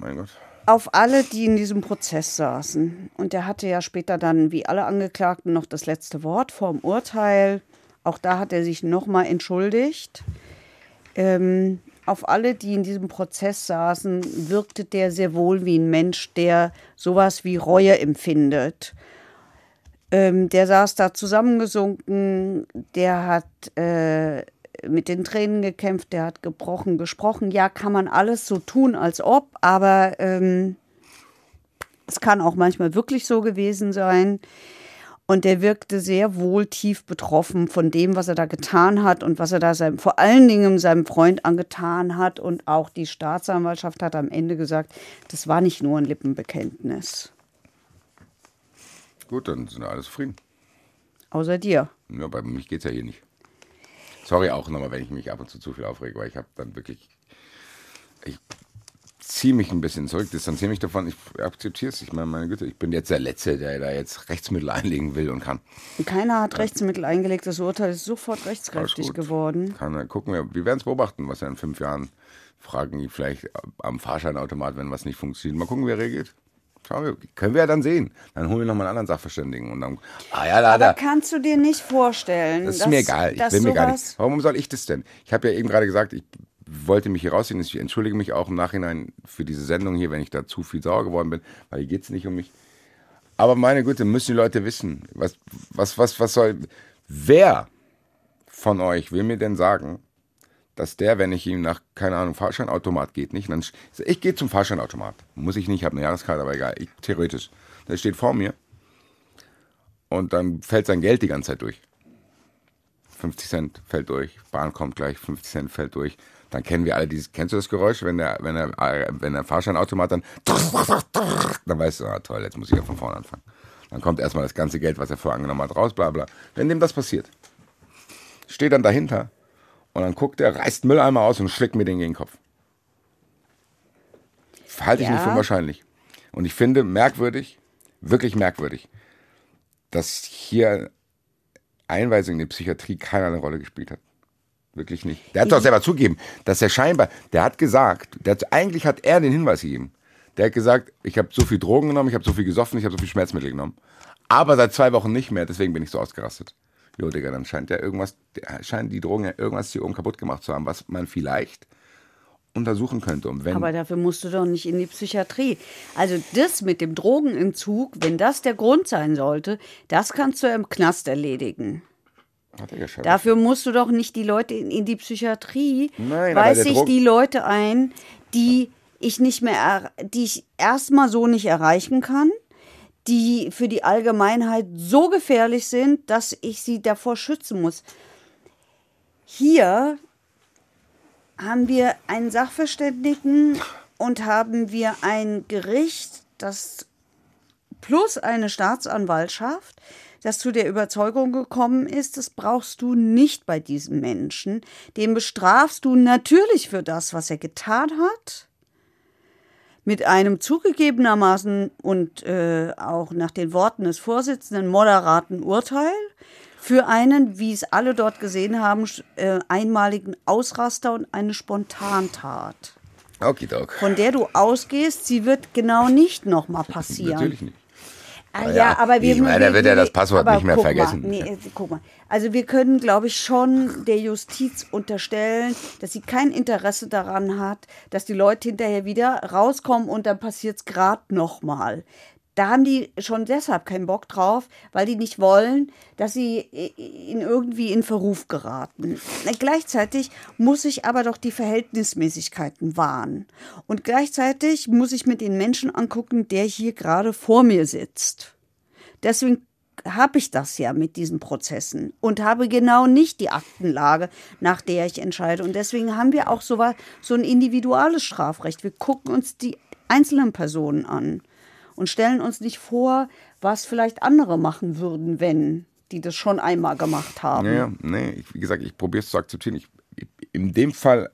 D: mein Gott.
C: Auf alle, die in diesem Prozess saßen. Und er hatte ja später dann, wie alle Angeklagten, noch das letzte Wort vorm Urteil. Auch da hat er sich nochmal entschuldigt. Ähm, auf alle, die in diesem Prozess saßen, wirkte der sehr wohl wie ein Mensch, der sowas wie Reue empfindet. Ähm, der saß da zusammengesunken, der hat äh, mit den Tränen gekämpft, der hat gebrochen gesprochen. Ja, kann man alles so tun, als ob, aber ähm, es kann auch manchmal wirklich so gewesen sein. Und der wirkte sehr wohl tief betroffen von dem, was er da getan hat und was er da seinem, vor allen Dingen seinem Freund angetan hat. Und auch die Staatsanwaltschaft hat am Ende gesagt, das war nicht nur ein Lippenbekenntnis.
D: Gut, dann sind alle zufrieden.
C: Außer dir.
D: Ja, bei mich geht's ja hier nicht. Sorry auch nochmal, wenn ich mich ab und zu zu viel aufrege, weil ich habe dann wirklich. Ich ziehe mich ein bisschen zurück, distanziere mich davon. Ich akzeptiere es. Ich meine, meine Güte, ich bin jetzt der Letzte, der da jetzt Rechtsmittel (laughs) einlegen will und kann.
C: Keiner hat Rechtsmittel eingelegt. Das Urteil ist sofort rechtskräftig geworden.
D: Kann, dann gucken wir, wir werden es beobachten, was er in fünf Jahren fragen, die vielleicht am Fahrscheinautomat, wenn was nicht funktioniert. Mal gucken, wie er reagiert. Schauen wir, können wir ja dann sehen. Dann holen wir nochmal einen anderen Sachverständigen und dann, ah ja, da,
C: Aber
D: da.
C: kannst du dir nicht vorstellen,
D: Das ist
C: dass,
D: mir egal. Ich will mir gar nicht. Warum soll ich das denn? Ich habe ja eben gerade gesagt, ich wollte mich hier rausziehen. Ich entschuldige mich auch im Nachhinein für diese Sendung hier, wenn ich da zu viel sauer geworden bin, weil hier geht es nicht um mich. Aber meine Güte, müssen die Leute wissen, was, was, was, was soll. Wer von euch will mir denn sagen, dass der, wenn ich ihm nach, keine Ahnung, Fahrscheinautomat geht, nicht? Dann, ich gehe zum Fahrscheinautomat. Muss ich nicht, ich habe eine Jahreskarte, aber egal. Ich, theoretisch. Der steht vor mir und dann fällt sein Geld die ganze Zeit durch. 50 Cent fällt durch, Bahn kommt gleich, 50 Cent fällt durch. Dann kennen wir alle dieses, kennst du das Geräusch, wenn der, wenn der, äh, wenn der Fahrscheinautomat dann, dann weißt du, ah toll, jetzt muss ich ja von vorne anfangen. Dann kommt erstmal das ganze Geld, was er vorher angenommen hat, raus, bla bla. Wenn dem das passiert, steht dann dahinter und dann guckt er, reißt Mülleimer aus und schlägt mir den gegen den Kopf. Halte ich nicht
C: Ja.
D: für unwahrscheinlich. Und ich finde merkwürdig, wirklich merkwürdig, dass hier Einweisung in die Psychiatrie keinerlei Rolle gespielt hat. Wirklich nicht. Der hat doch selber zugegeben, dass er scheinbar, der hat gesagt, der hat, eigentlich hat er den Hinweis gegeben. Der hat gesagt, ich habe so viel Drogen genommen, ich habe so viel gesoffen, ich habe so viel Schmerzmittel genommen. Aber seit zwei Wochen nicht mehr, deswegen bin ich so ausgerastet. Jo, Digga, dann scheint der irgendwas, der scheint die Drogen ja irgendwas hier oben kaputt gemacht zu haben, was man vielleicht untersuchen könnte. Und wenn,
C: Aber dafür musst du doch nicht in die Psychiatrie. Also das mit dem Drogenentzug, wenn das der Grund sein sollte, das kannst du im Knast erledigen.
D: Hat er geschafft.
C: Dafür musst du doch nicht die Leute in, in die Psychiatrie.
D: Nein,
C: Weiß ich
D: Drog-
C: die Leute ein, die ich nicht mehr, die ich erstmal so nicht erreichen kann, die für die Allgemeinheit so gefährlich sind, dass ich sie davor schützen muss. Hier haben wir einen Sachverständigen und haben wir ein Gericht, das plus eine Staatsanwaltschaft, das zu der Überzeugung gekommen ist, das brauchst du nicht bei diesem Menschen. Den bestrafst du natürlich für das, was er getan hat, mit einem zugegebenermaßen und äh, auch nach den Worten des Vorsitzenden moderaten Urteil für einen, wie es alle dort gesehen haben, äh, einmaligen Ausraster und eine Spontantat.
D: Okidok.
C: Von der du ausgehst, sie wird genau nicht nochmal passieren.
D: Natürlich nicht.
C: Ah,
D: Ja,
C: ja, aber wir,
D: ich meine, da
C: wir,
D: wird ja das Passwort nicht mehr vergessen.
C: Mal, nee, guck mal. Also wir können, glaube ich, schon der Justiz unterstellen, dass sie kein Interesse daran hat, dass die Leute hinterher wieder rauskommen und dann passiert es gerade nochmal. Da haben die schon deshalb keinen Bock drauf, weil die nicht wollen, dass sie in irgendwie in Verruf geraten. Gleichzeitig muss ich aber doch die Verhältnismäßigkeiten wahren. Und gleichzeitig muss ich mir den Menschen angucken, der hier gerade vor mir sitzt. Deswegen habe ich das ja mit diesen Prozessen und habe genau nicht die Aktenlage, nach der ich entscheide. Und deswegen haben wir auch so, so ein individuelles Strafrecht. Wir gucken uns die einzelnen Personen an und stellen uns nicht vor, was vielleicht andere machen würden, wenn die das schon einmal gemacht haben.
D: Ja, ja, nee, ich, wie gesagt, ich probiere es zu akzeptieren. Ich, in dem Fall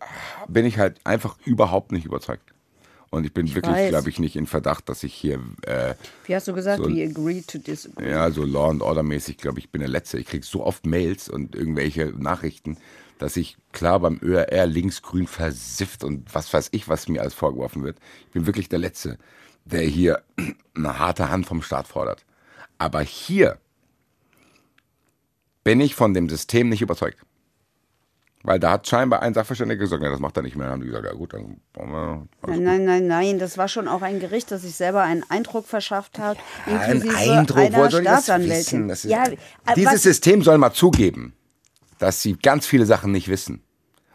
D: bin ich halt einfach überhaupt nicht überzeugt. Und ich bin wirklich,
C: weiß.
D: glaube ich, nicht in Verdacht, dass ich hier, äh,
C: Wie hast du gesagt?
D: So-
C: We agree to disagree.
D: ja, so Law and Order mäßig, glaube ich, bin der Letzte. Ich kriege so oft Mails und irgendwelche Nachrichten, dass ich klar beim ÖRR linksgrün versifft und was weiß ich, was mir alles vorgeworfen wird. Ich bin wirklich der Letzte, der hier eine harte Hand vom Staat fordert. Aber hier bin ich von dem System nicht überzeugt. Weil da hat scheinbar ein Sachverständiger gesagt, ja, das macht er nicht mehr. Dann haben die gesagt, ja gut, dann brauchen wir.
C: Nein, nein, nein, nein. Das war schon auch ein Gericht, das sich selber einen Eindruck verschafft hat.
D: Ein
C: inklusive
D: Eindruck, woher soll ich das wissen? Das ist,
C: ja,
D: dieses
C: was,
D: System soll mal zugeben, dass sie ganz viele Sachen nicht wissen.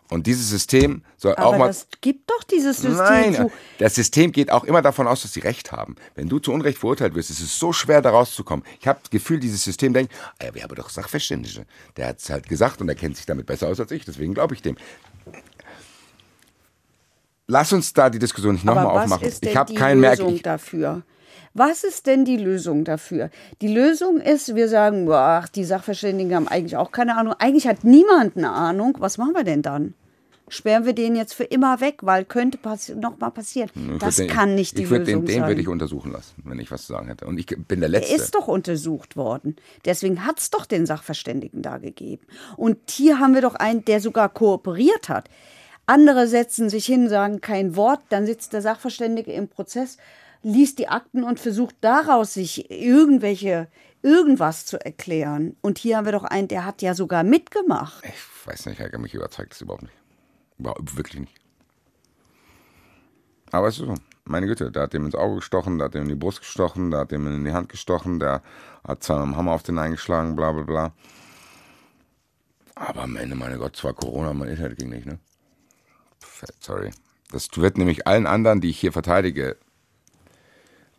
D: Und dieses System soll auch
C: aber
D: mal.
C: das gibt doch dieses System
D: Nein,
C: zu.
D: das System geht auch immer davon aus, dass sie Recht haben. Wenn du zu Unrecht verurteilt wirst, ist es so schwer, da rauszukommen. Ich habe das Gefühl, dieses System denkt, ah ja, wir haben doch Sachverständige. Der hat es halt gesagt und er kennt sich damit besser aus als ich, deswegen glaube ich dem. Lass uns da die Diskussion nicht nochmal
C: Aber
D: aufmachen. Ich habe keinen Merk. Ich,
C: dafür? Was ist denn die Lösung dafür? Die Lösung ist, wir sagen, ach, die Sachverständigen haben eigentlich auch keine Ahnung. Eigentlich hat niemand eine Ahnung. Was machen wir denn dann? Sperren wir den jetzt für immer weg, weil könnte passi noch mal passieren.
D: ich
C: das
D: den,
C: kann nicht die
D: ich
C: Lösung
D: den, Den würde ich
C: sein.
D: untersuchen lassen, wenn ich was zu sagen hätte. Und ich bin der
C: Er
D: Letzte.
C: ist doch untersucht worden. Deswegen hat es doch den Sachverständigen da gegeben. Und hier haben wir doch einen, der sogar kooperiert hat. Andere setzen sich hin, sagen kein Wort, dann sitzt der Sachverständige im Prozess, liest die Akten und versucht daraus sich irgendwelche, irgendwas zu erklären. Und hier haben wir doch einen, der hat ja sogar mitgemacht.
D: Ich weiß nicht, Herr mich überzeugt das überhaupt nicht. Überhaupt, wirklich nicht. Aber es ist so. Meine Güte, der hat dem ins Auge gestochen, der hat dem in die Brust gestochen, der hat dem in die Hand gestochen, der hat zwar mit dem Hammer auf den eingeschlagen, bla bla bla. Aber am Ende, meine Gott, zwar Corona, mein Internet ging nicht, ne? Sorry. Das wird nämlich allen anderen, die ich hier verteidige,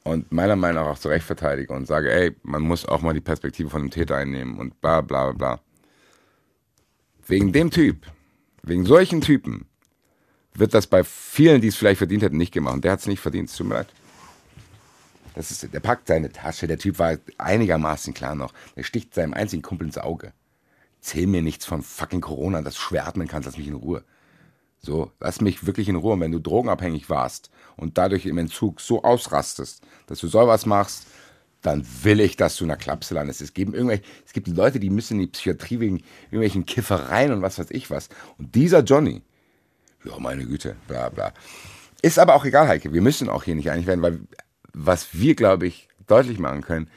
D: und meiner Meinung nach auch zu Recht verteidige und sage, ey, man muss auch mal die Perspektive von dem Täter einnehmen und bla bla bla. Wegen dem Typ, wegen solchen Typen, wird das bei vielen, die es vielleicht verdient hätten, nicht gemacht. Der hat es nicht verdient, es tut mir leid. Das ist, der packt seine Tasche, der Typ war einigermaßen klar noch. Der sticht seinem einzigen Kumpel ins Auge. Zähl mir nichts von fucking Corona, das schwer atmen kannst, lass mich in Ruhe. So, lass mich wirklich in Ruhe. Und wenn du drogenabhängig warst und dadurch im Entzug so ausrastest, dass du sowas machst, dann will ich, dass du in der Klapse landest. Es gibt, irgendwelche, es gibt Leute, die müssen in die Psychiatrie wegen irgendwelchen Kiffereien und was weiß ich was. Und dieser Johnny, ja, meine Güte, bla bla. Ist aber auch egal, Heike. Wir müssen auch hier nicht einig werden, weil was wir, glaube ich, deutlich machen können,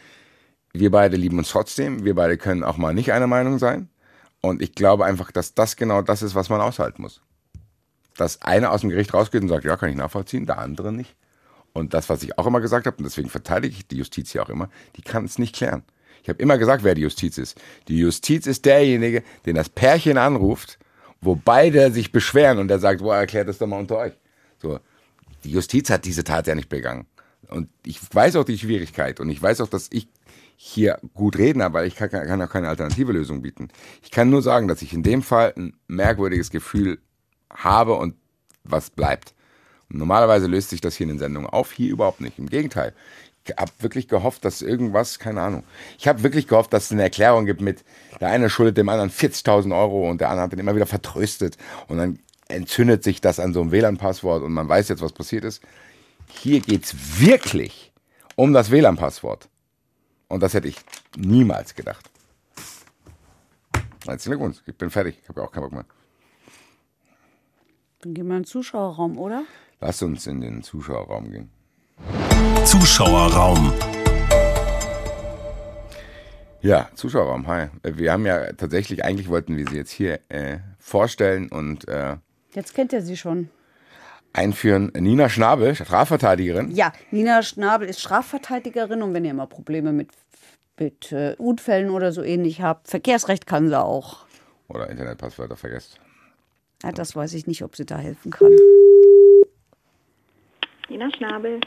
D: wir beide lieben uns trotzdem. Wir beide können auch mal nicht einer Meinung sein. Und ich glaube einfach, dass das genau das ist, was man aushalten muss. Dass einer aus dem Gericht rausgeht und sagt, ja, kann ich nachvollziehen, der andere nicht. Und das, was ich auch immer gesagt habe, und deswegen verteidige ich die Justiz ja auch immer, die kann es nicht klären. Ich habe immer gesagt, wer die Justiz ist. Die Justiz ist derjenige, den das Pärchen anruft, wo beide sich beschweren und der sagt, wo erklärt das doch mal unter euch. So, die Justiz hat diese Tat ja nicht begangen. Und ich weiß auch die Schwierigkeit und ich weiß auch, dass ich hier gut reden, aber ich kann, kann auch keine alternative Lösung bieten. Ich kann nur sagen, dass ich in dem Fall ein merkwürdiges Gefühl habe und was bleibt. Und normalerweise löst sich das hier in den Sendungen auf, hier überhaupt nicht. Im Gegenteil. Ich habe wirklich gehofft, dass irgendwas, keine Ahnung. Ich habe wirklich gehofft, dass es eine Erklärung gibt mit, der eine schuldet dem anderen 40.000 Euro und der andere hat ihn immer wieder vertröstet. Und dann entzündet sich das an so einem WLAN-Passwort und man weiß jetzt, was passiert ist. Hier geht's wirklich um das WLAN-Passwort. Und das hätte ich niemals gedacht. Herzlichen Glückwunsch. Ich bin fertig. Ich habe auch keinen Bock mehr.
C: Dann gehen wir in den Zuschauerraum, oder?
D: Lass uns in den Zuschauerraum gehen.
A: Zuschauerraum.
D: Ja, Zuschauerraum, hi. Wir haben ja tatsächlich, eigentlich wollten wir sie jetzt hier äh, vorstellen und äh,
C: Jetzt kennt ihr sie schon.
D: einführen. Nina Schnabel, Strafverteidigerin.
C: Ja, Nina Schnabel ist Strafverteidigerin und wenn ihr mal Probleme mit, mit äh, Unfällen oder so ähnlich habt, Verkehrsrecht kann sie auch.
D: Oder Internetpasswörter vergesst.
C: Ja, das weiß ich nicht, ob sie da helfen kann.
E: Nina Schnabel.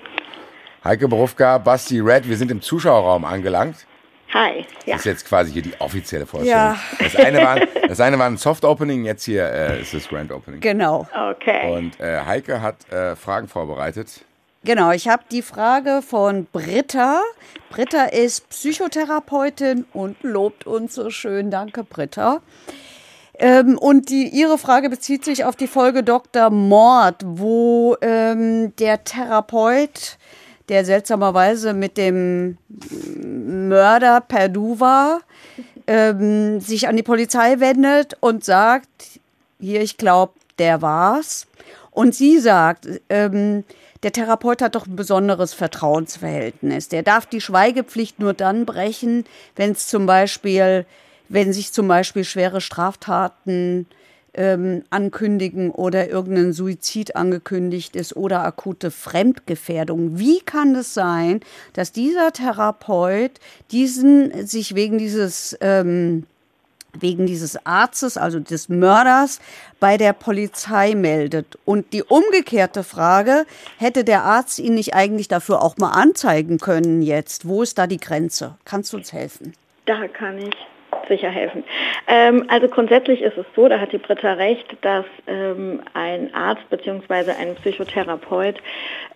D: Heike Borufka, Basti Red, wir sind im Zuschauerraum angelangt.
E: Hi. Ja.
D: Das ist jetzt quasi hier die offizielle Vorstellung.
C: Ja.
D: Das, eine war, das eine war ein Soft Opening, jetzt hier äh, ist das Grand Opening.
C: Genau.
E: Okay.
D: Und äh, Heike hat äh, Fragen vorbereitet.
C: Genau, ich habe die Frage von Britta. Britta ist Psychotherapeutin und lobt uns so schön. Danke, Britta. Ähm, und die, ihre Frage bezieht sich auf die Folge Dr. Mord, wo ähm, der Therapeut, der seltsamerweise mit dem Mörder Perduva ähm, sich an die Polizei wendet und sagt, hier, ich glaube, der war's. Und sie sagt, ähm, der Therapeut hat doch ein besonderes Vertrauensverhältnis. Der darf die Schweigepflicht nur dann brechen, wenn es zum Beispiel, wenn sich zum Beispiel schwere Straftaten ähm, ankündigen oder irgendein Suizid angekündigt ist oder akute Fremdgefährdung. Wie kann es sein, dass dieser Therapeut diesen sich wegen dieses ähm, wegen dieses Arztes, also des Mörders, bei der Polizei meldet. Und die umgekehrte Frage, hätte der Arzt ihn nicht eigentlich dafür auch mal anzeigen können jetzt? Wo ist da die Grenze? Kannst du uns helfen?
E: Da kann ich sicher helfen. Ähm, also grundsätzlich ist es so, da hat die Britta recht, dass ähm, ein Arzt bzw. ein Psychotherapeut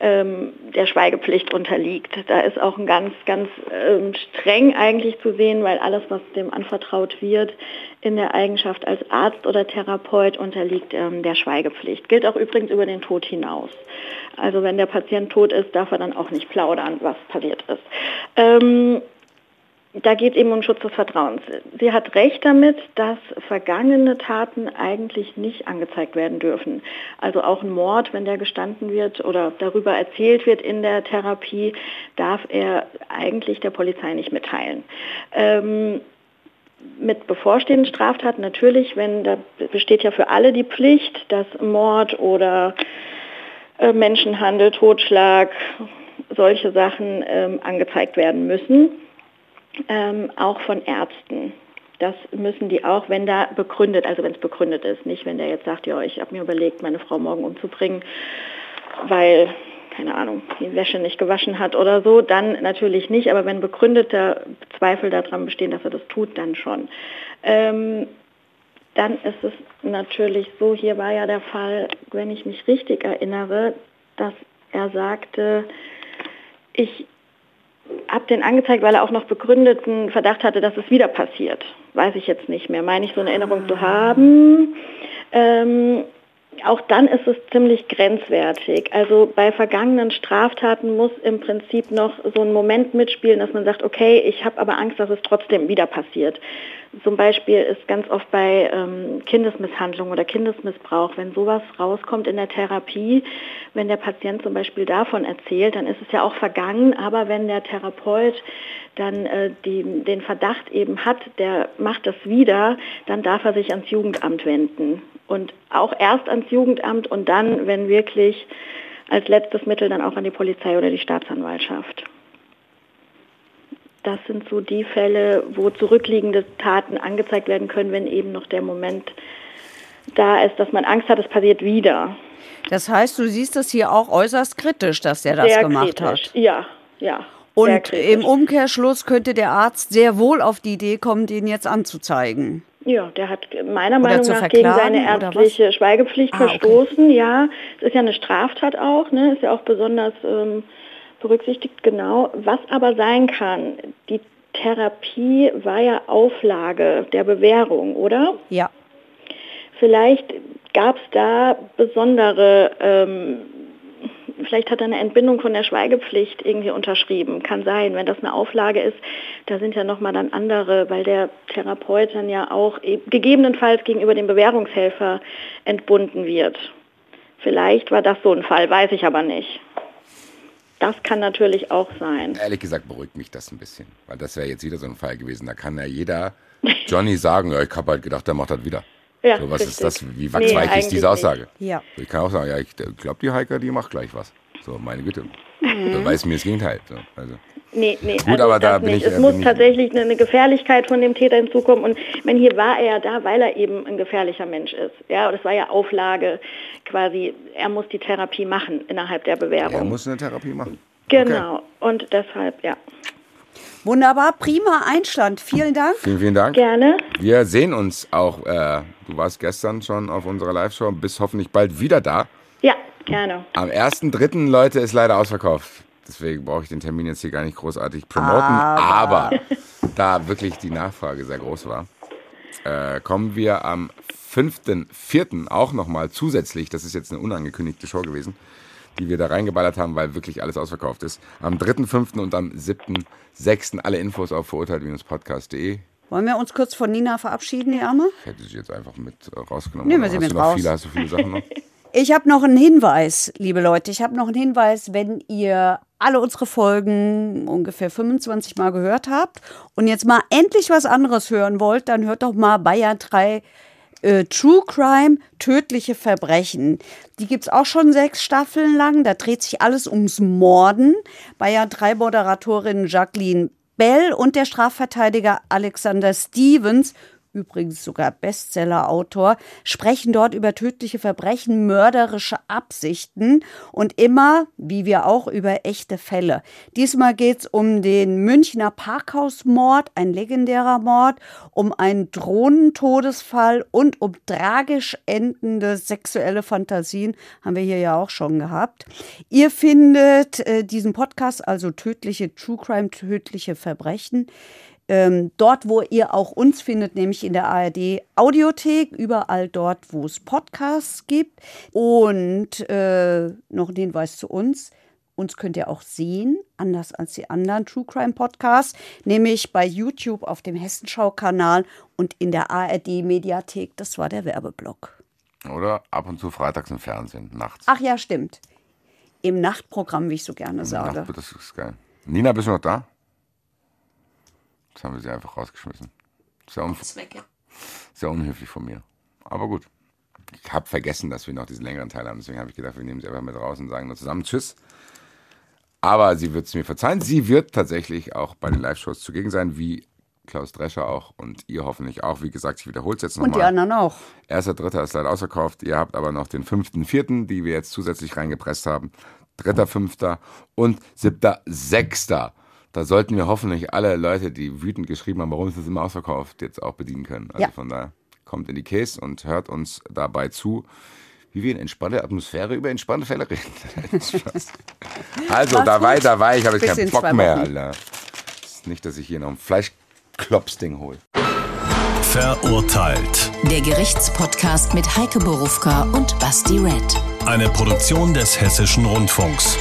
E: ähm, der Schweigepflicht unterliegt. Da ist auch ein ganz, ganz ähm, streng eigentlich zu sehen, weil alles, was dem anvertraut wird, in der Eigenschaft als Arzt oder Therapeut unterliegt ähm, der Schweigepflicht. Gilt auch übrigens über den Tod hinaus. Also wenn der Patient tot ist, darf er dann auch nicht plaudern, was passiert ist. Da geht es eben um Schutz des Vertrauens. Sie hat recht damit, dass vergangene Taten eigentlich nicht angezeigt werden dürfen. Also auch ein Mord, wenn der gestanden wird oder darüber erzählt wird in der Therapie, darf er eigentlich der Polizei nicht mitteilen. Ähm, mit bevorstehenden Straftaten natürlich, wenn da besteht ja für alle die Pflicht, dass Mord oder äh, Menschenhandel, Totschlag, solche Sachen ähm, angezeigt werden müssen ähm, auch von Ärzten. Das müssen die auch, wenn da begründet, also wenn es begründet ist, nicht wenn der jetzt sagt, ja, ich habe mir überlegt, meine Frau morgen umzubringen, weil, keine Ahnung, die Wäsche nicht gewaschen hat oder so, dann natürlich nicht, aber wenn begründeter Zweifel daran bestehen, dass er das tut, dann schon. Ähm, dann ist es natürlich so, hier war ja der Fall, wenn ich mich richtig erinnere, dass er sagte, ich habe den angezeigt, weil er auch noch begründeten Verdacht hatte, dass es wieder passiert. Weiß ich jetzt nicht mehr. Meine ich so eine Erinnerung zu haben. Ähm, auch dann ist es ziemlich grenzwertig. Also bei vergangenen Straftaten muss im Prinzip noch so ein Moment mitspielen, dass man sagt, okay, ich habe aber Angst, dass es trotzdem wieder passiert. Zum Beispiel ist ganz oft bei ähm, Kindesmisshandlung oder Kindesmissbrauch, wenn sowas rauskommt in der Therapie, wenn der Patient zum Beispiel davon erzählt, dann ist es ja auch vergangen, aber wenn der Therapeut dann äh, die, den Verdacht eben hat, der macht das wieder, dann darf er sich ans Jugendamt wenden. Und auch erst ans Jugendamt und dann, wenn wirklich als letztes Mittel dann auch an die Polizei oder die Staatsanwaltschaft. Das sind so die Fälle, wo zurückliegende Taten angezeigt werden können, wenn eben noch der Moment da ist, dass man Angst hat, es passiert wieder.
C: Das heißt, du siehst das hier auch äußerst kritisch, dass der das
E: Sehr
C: gemacht
E: kritisch.
C: hat.
E: Ja, ja.
C: Und im Umkehrschluss könnte der Arzt sehr wohl auf die Idee kommen, den jetzt anzuzeigen.
E: Ja, der hat meiner Meinung
C: zu
E: nach gegen seine
C: oder
E: ärztliche Schweigepflicht
C: Ah, okay.
E: verstoßen. Ja, es ist ja eine Straftat auch, ne? ist ja auch besonders ähm, berücksichtigt, genau. Was aber sein kann, die Therapie war ja Auflage der Bewährung, oder?
C: Ja.
E: Vielleicht gab es da besondere ähm, vielleicht hat er eine Entbindung von der Schweigepflicht irgendwie unterschrieben. Kann sein, wenn das eine Auflage ist, da sind ja nochmal dann andere, weil der Therapeut dann ja auch e-, gegebenenfalls gegenüber dem Bewährungshelfer entbunden wird. Vielleicht war das so ein Fall, weiß ich aber nicht. Das kann natürlich auch sein.
D: Ehrlich gesagt beruhigt mich das ein bisschen, weil das wäre jetzt wieder so ein Fall gewesen. Da kann ja jeder Johnny (laughs) sagen, ja, ich habe halt gedacht, der macht das wieder.
E: Ja,
D: so, was
E: richtig.
D: ist das? Wie wachsweich
E: Nee,
D: ist diese Aussage?
C: Ja.
D: Ich kann auch sagen, ja, ich glaube, die Heike, die macht gleich was. So, meine Güte.
E: Mhm.
D: Da weiß mir das Gegenteil. So, also.
E: Nee, nee,
D: Gut,
E: also
D: aber da
E: das
D: bin
E: nicht.
D: ich-
E: Es muss
D: bin ich-
E: tatsächlich eine, eine Gefährlichkeit von dem Täter hinzukommen. Und ich meine, hier war er ja da, weil er eben ein gefährlicher Mensch ist. Ja, und es war ja Auflage quasi, er muss die Therapie machen innerhalb der Bewährung.
D: Er muss eine Therapie machen.
E: genau. Und deshalb, ja.
C: Wunderbar, prima Einstand. Vielen Dank.
D: Vielen, vielen Dank.
E: Gerne.
D: Wir sehen uns auch, äh, du warst gestern schon auf unserer Live-Show, bist hoffentlich bald wieder da.
E: Ja, gerne.
D: Am 1.3. Leute ist leider ausverkauft. Deswegen brauche ich den Termin jetzt hier gar nicht großartig promoten. Aber, da wirklich die Nachfrage sehr groß war, äh, kommen wir am 5.4. auch nochmal zusätzlich, das ist jetzt eine unangekündigte Show gewesen, die wir da reingeballert haben, weil wirklich alles ausverkauft ist. Am 3.5. und am 7.6. alle Infos auf verurteilt-podcast.de.
C: Wollen wir uns kurz von Nina verabschieden, die Arme?
D: Ich hätte sie jetzt einfach mit äh, rausgenommen.
C: Nehmen wir sie
D: hast
C: mit raus.
D: Viele, hast du viele Sachen noch? (laughs)
C: Ich habe noch einen Hinweis, liebe Leute. Ich habe noch einen Hinweis, wenn ihr alle unsere Folgen ungefähr 25 Mal gehört habt und jetzt mal endlich was anderes hören wollt, dann hört doch mal Bayern 3 äh, True Crime, tödliche Verbrechen. Die gibt's auch schon sechs Staffeln lang. Da dreht sich alles ums Morden. Bayern 3 Moderatorin Jacqueline Bell und der Strafverteidiger Alexander Stevens übrigens sogar Bestsellerautor, sprechen dort über tödliche Verbrechen, mörderische Absichten und immer, wie wir auch, über echte Fälle. Diesmal geht's um den Münchner Parkhausmord, ein legendärer Mord, um einen Drohnentodesfall und um tragisch endende sexuelle Fantasien, haben wir hier ja auch schon gehabt. Ihr findet äh, diesen Podcast, also tödliche True Crime, tödliche Verbrechen, ähm, dort, wo ihr auch uns findet, nämlich in der ARD Audiothek, überall dort, wo es Podcasts gibt. Und äh, noch ein Hinweis zu uns. Uns könnt ihr auch sehen, anders als die anderen True Crime Podcasts, nämlich bei YouTube auf dem Hessenschau-Kanal und in der ARD Mediathek. Das war der Werbeblock.
D: Oder ab und zu freitags im Fernsehen, nachts.
C: Ach ja, stimmt. Im Nachtprogramm, wie ich so gerne sage.
D: Nacht, das ist geil. Nina, bist du noch da? Jetzt haben wir sie einfach rausgeschmissen. Sehr, un sehr unhöflich von mir. Aber gut. Ich habe vergessen, dass wir noch diesen längeren Teil haben. Deswegen habe ich gedacht, wir nehmen sie einfach mit raus und sagen nur zusammen Tschüss. Aber sie wird es mir verzeihen. Sie wird tatsächlich auch bei den Live-Shows zugegen sein, wie Klaus Drescher auch und ihr hoffentlich auch. Wie gesagt, ich wiederhole es jetzt nochmal.
C: Und die anderen auch.
D: Erster, dritter ist leider ausverkauft. Ihr habt aber noch den fünften, vierten, die wir jetzt zusätzlich reingepresst haben. Dritter, fünfter und siebter, sechster. Da sollten wir hoffentlich alle Leute, die wütend geschrieben haben, warum ist das immer ausverkauft, jetzt auch bedienen können. Also
C: Ja.
D: von daher kommt in die Case und hört uns dabei zu, wie wir in entspannter Atmosphäre über entspannte Fälle reden. (laughs) Also, dabei, dabei, ich habe jetzt
C: Bis
D: keinen
C: in
D: Bock mehr. Alter. Ist nicht, dass ich hier noch ein Fleischklopsding hole.
A: Verurteilt.
F: Der Gerichtspodcast mit Heike Borufka und Basti Red.
A: Eine Produktion des Hessischen Rundfunks.